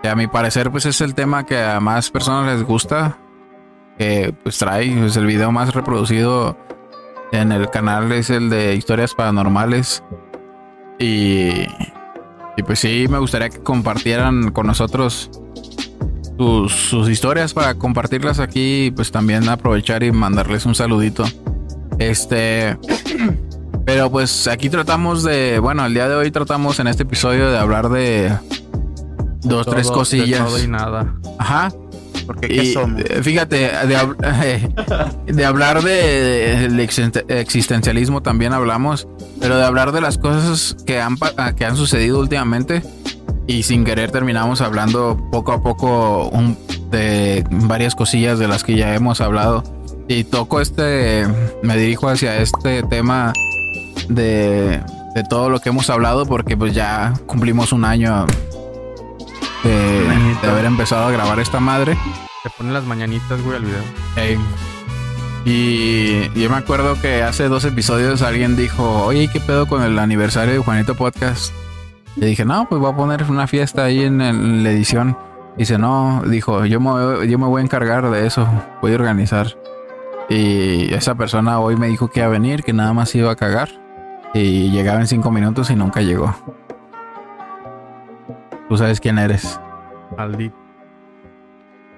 Que a mi parecer, pues es el tema que a más personas les gusta. Que pues trae. Es el video más reproducido en el canal. Es el de historias paranormales. Y. Y pues sí, me gustaría que compartieran con nosotros sus, sus historias para compartirlas aquí y pues también aprovechar y mandarles un saludito. Este, pero pues aquí tratamos de, bueno, el día de hoy tratamos en este episodio de hablar de dos, Todo- tres de cosillas. todo y nada. Ajá. Porque ¿qué Y, somos? fíjate, de, hab- de hablar de, del existen- existencialismo también hablamos, pero de hablar de las cosas que han, ah, que han sucedido últimamente y sin querer terminamos hablando poco a poco un- de varias cosillas de las que ya hemos hablado. Y toco este, me dirijo hacia este tema de, de todo lo que hemos hablado porque pues ya cumplimos un año de, de haber empezado a grabar esta madre. Te ponen las mañanitas, güey, al video. Ey. Y y yo me acuerdo que hace dos episodios alguien dijo, oye, ¿qué pedo con el aniversario de Juanito Podcast? Le dije, no, pues voy a poner una fiesta ahí en, la edición. Dice, no, dijo, yo me, yo me voy a encargar de eso, voy a organizar. Y esa persona hoy me dijo que iba a venir, que nada más iba a cagar. Y llegaba en cinco minutos y nunca llegó. Tú sabes quién eres. Maldito.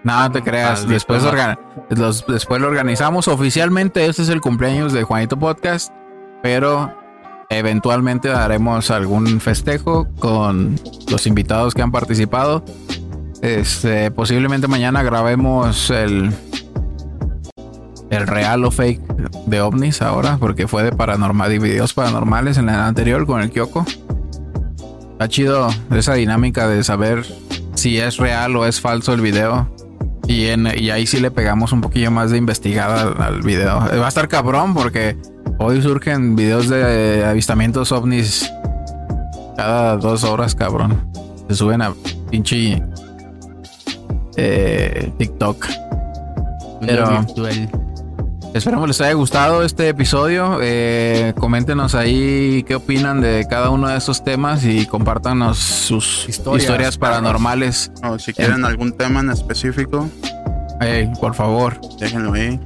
No, no te creas. Después, los- después lo organizamos. Oficialmente este es el cumpleaños de Juanito Podcast, pero eventualmente haremos algún festejo con los invitados que han participado. Este, posiblemente mañana grabemos el el real o fake de ovnis ahora, porque fue de paranormal y videos paranormales en la anterior con el Kyoko. Está chido esa dinámica de saber si es real o es falso el video. Y, en, y ahí sí le pegamos un poquillo más de investigada al, al video. Va a estar cabrón porque hoy surgen videos de avistamientos ovnis cada dos horas, cabrón. Se suben a pinche eh, TikTok. Pero esperamos les haya gustado este episodio. Eh, coméntenos ahí qué opinan de cada uno de estos temas y compártanos sus Historias, historias, paranormales. O si quieren algún tema en específico, por favor, déjenlo ahí.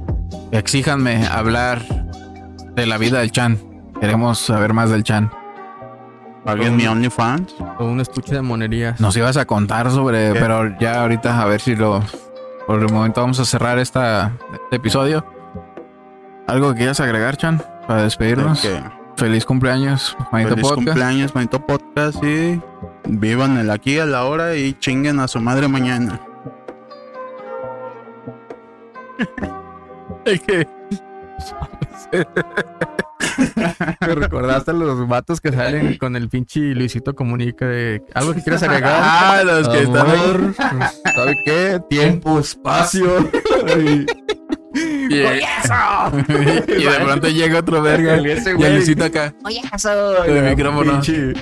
exíjanme hablar de la vida del Chan. Queremos saber más del Chan. Paguen mi OnlyFans. O un estuche de monerías. Nos ibas a contar sobre, ¿Qué? pero ya ahorita a ver si lo. Por el momento vamos a cerrar esta, este episodio. ¿Algo que quieras agregar, Chan? Para despedirnos. Feliz cumpleaños, Juanito feliz Podcast. cumpleaños, bonito podcast y vivan el aquí a la hora y chinguen a su madre mañana. Me recordaste a los vatos que salen con el pinche Luisito Comunica de algo que quieras agregar. Ah, los que están ¿Sabe qué? Tiempo, espacio. Y, y de pronto llega otro verga. Y Luisito acá. Oye, eso. Con el micrófono. Pinche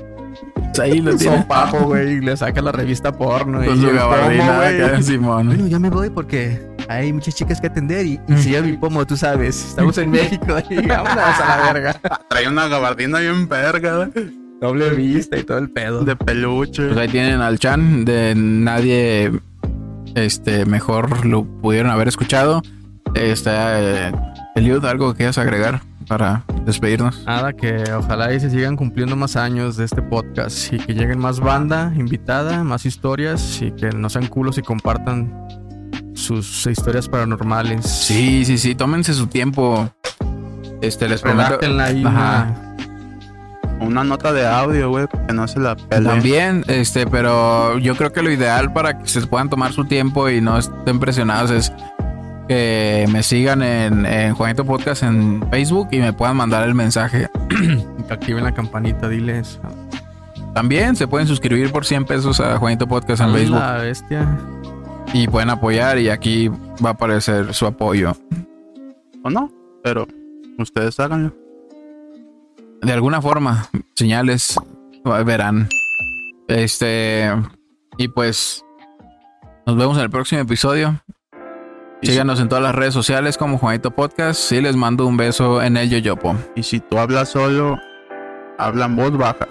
Ahí lo tiene. sopapo, güey. Y le saca la revista porno. Con y su gabardina acá, Simón. Bueno, ya me voy porque hay muchas chicas que atender y, y si ya mi pomo, tú sabes. Estamos en México y vámonos a la verga. Trae una gabardina bien verga Doble vista y todo el pedo. de peluche. Pues ahí tienen al Chan. De nadie este mejor lo pudieron haber escuchado. Está eh, Eliud, algo que quieras agregar para despedirnos. Nada, que ojalá y se sigan cumpliendo más años de este podcast y que lleguen más banda invitada, más historias y que no sean culos y compartan sus historias paranormales. Sí, sí, sí, tómense su tiempo. Este, les prometo. Ajá. una- nota de audio, güey, que no se la pele. También, este, pero yo creo que lo ideal para que se puedan tomar su tiempo y no estén presionados es que me sigan en, en Juanito Podcast en Facebook y me puedan mandar el mensaje. que activen la campanita, diles. También se pueden suscribir por 100 pesos a Juanito Podcast en Facebook La bestia. y pueden apoyar y aquí va a aparecer su apoyo. O no, pero ustedes háganlo. De alguna forma, señales verán. Este, y pues nos vemos en el próximo episodio. Si- Síganos en todas las redes sociales como Juanito Podcast. Y les mando un beso en el yoyopo. Y si tú hablas solo, habla en voz baja.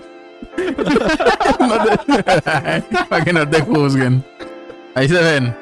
Para que no te juzguen. Ahí se ven.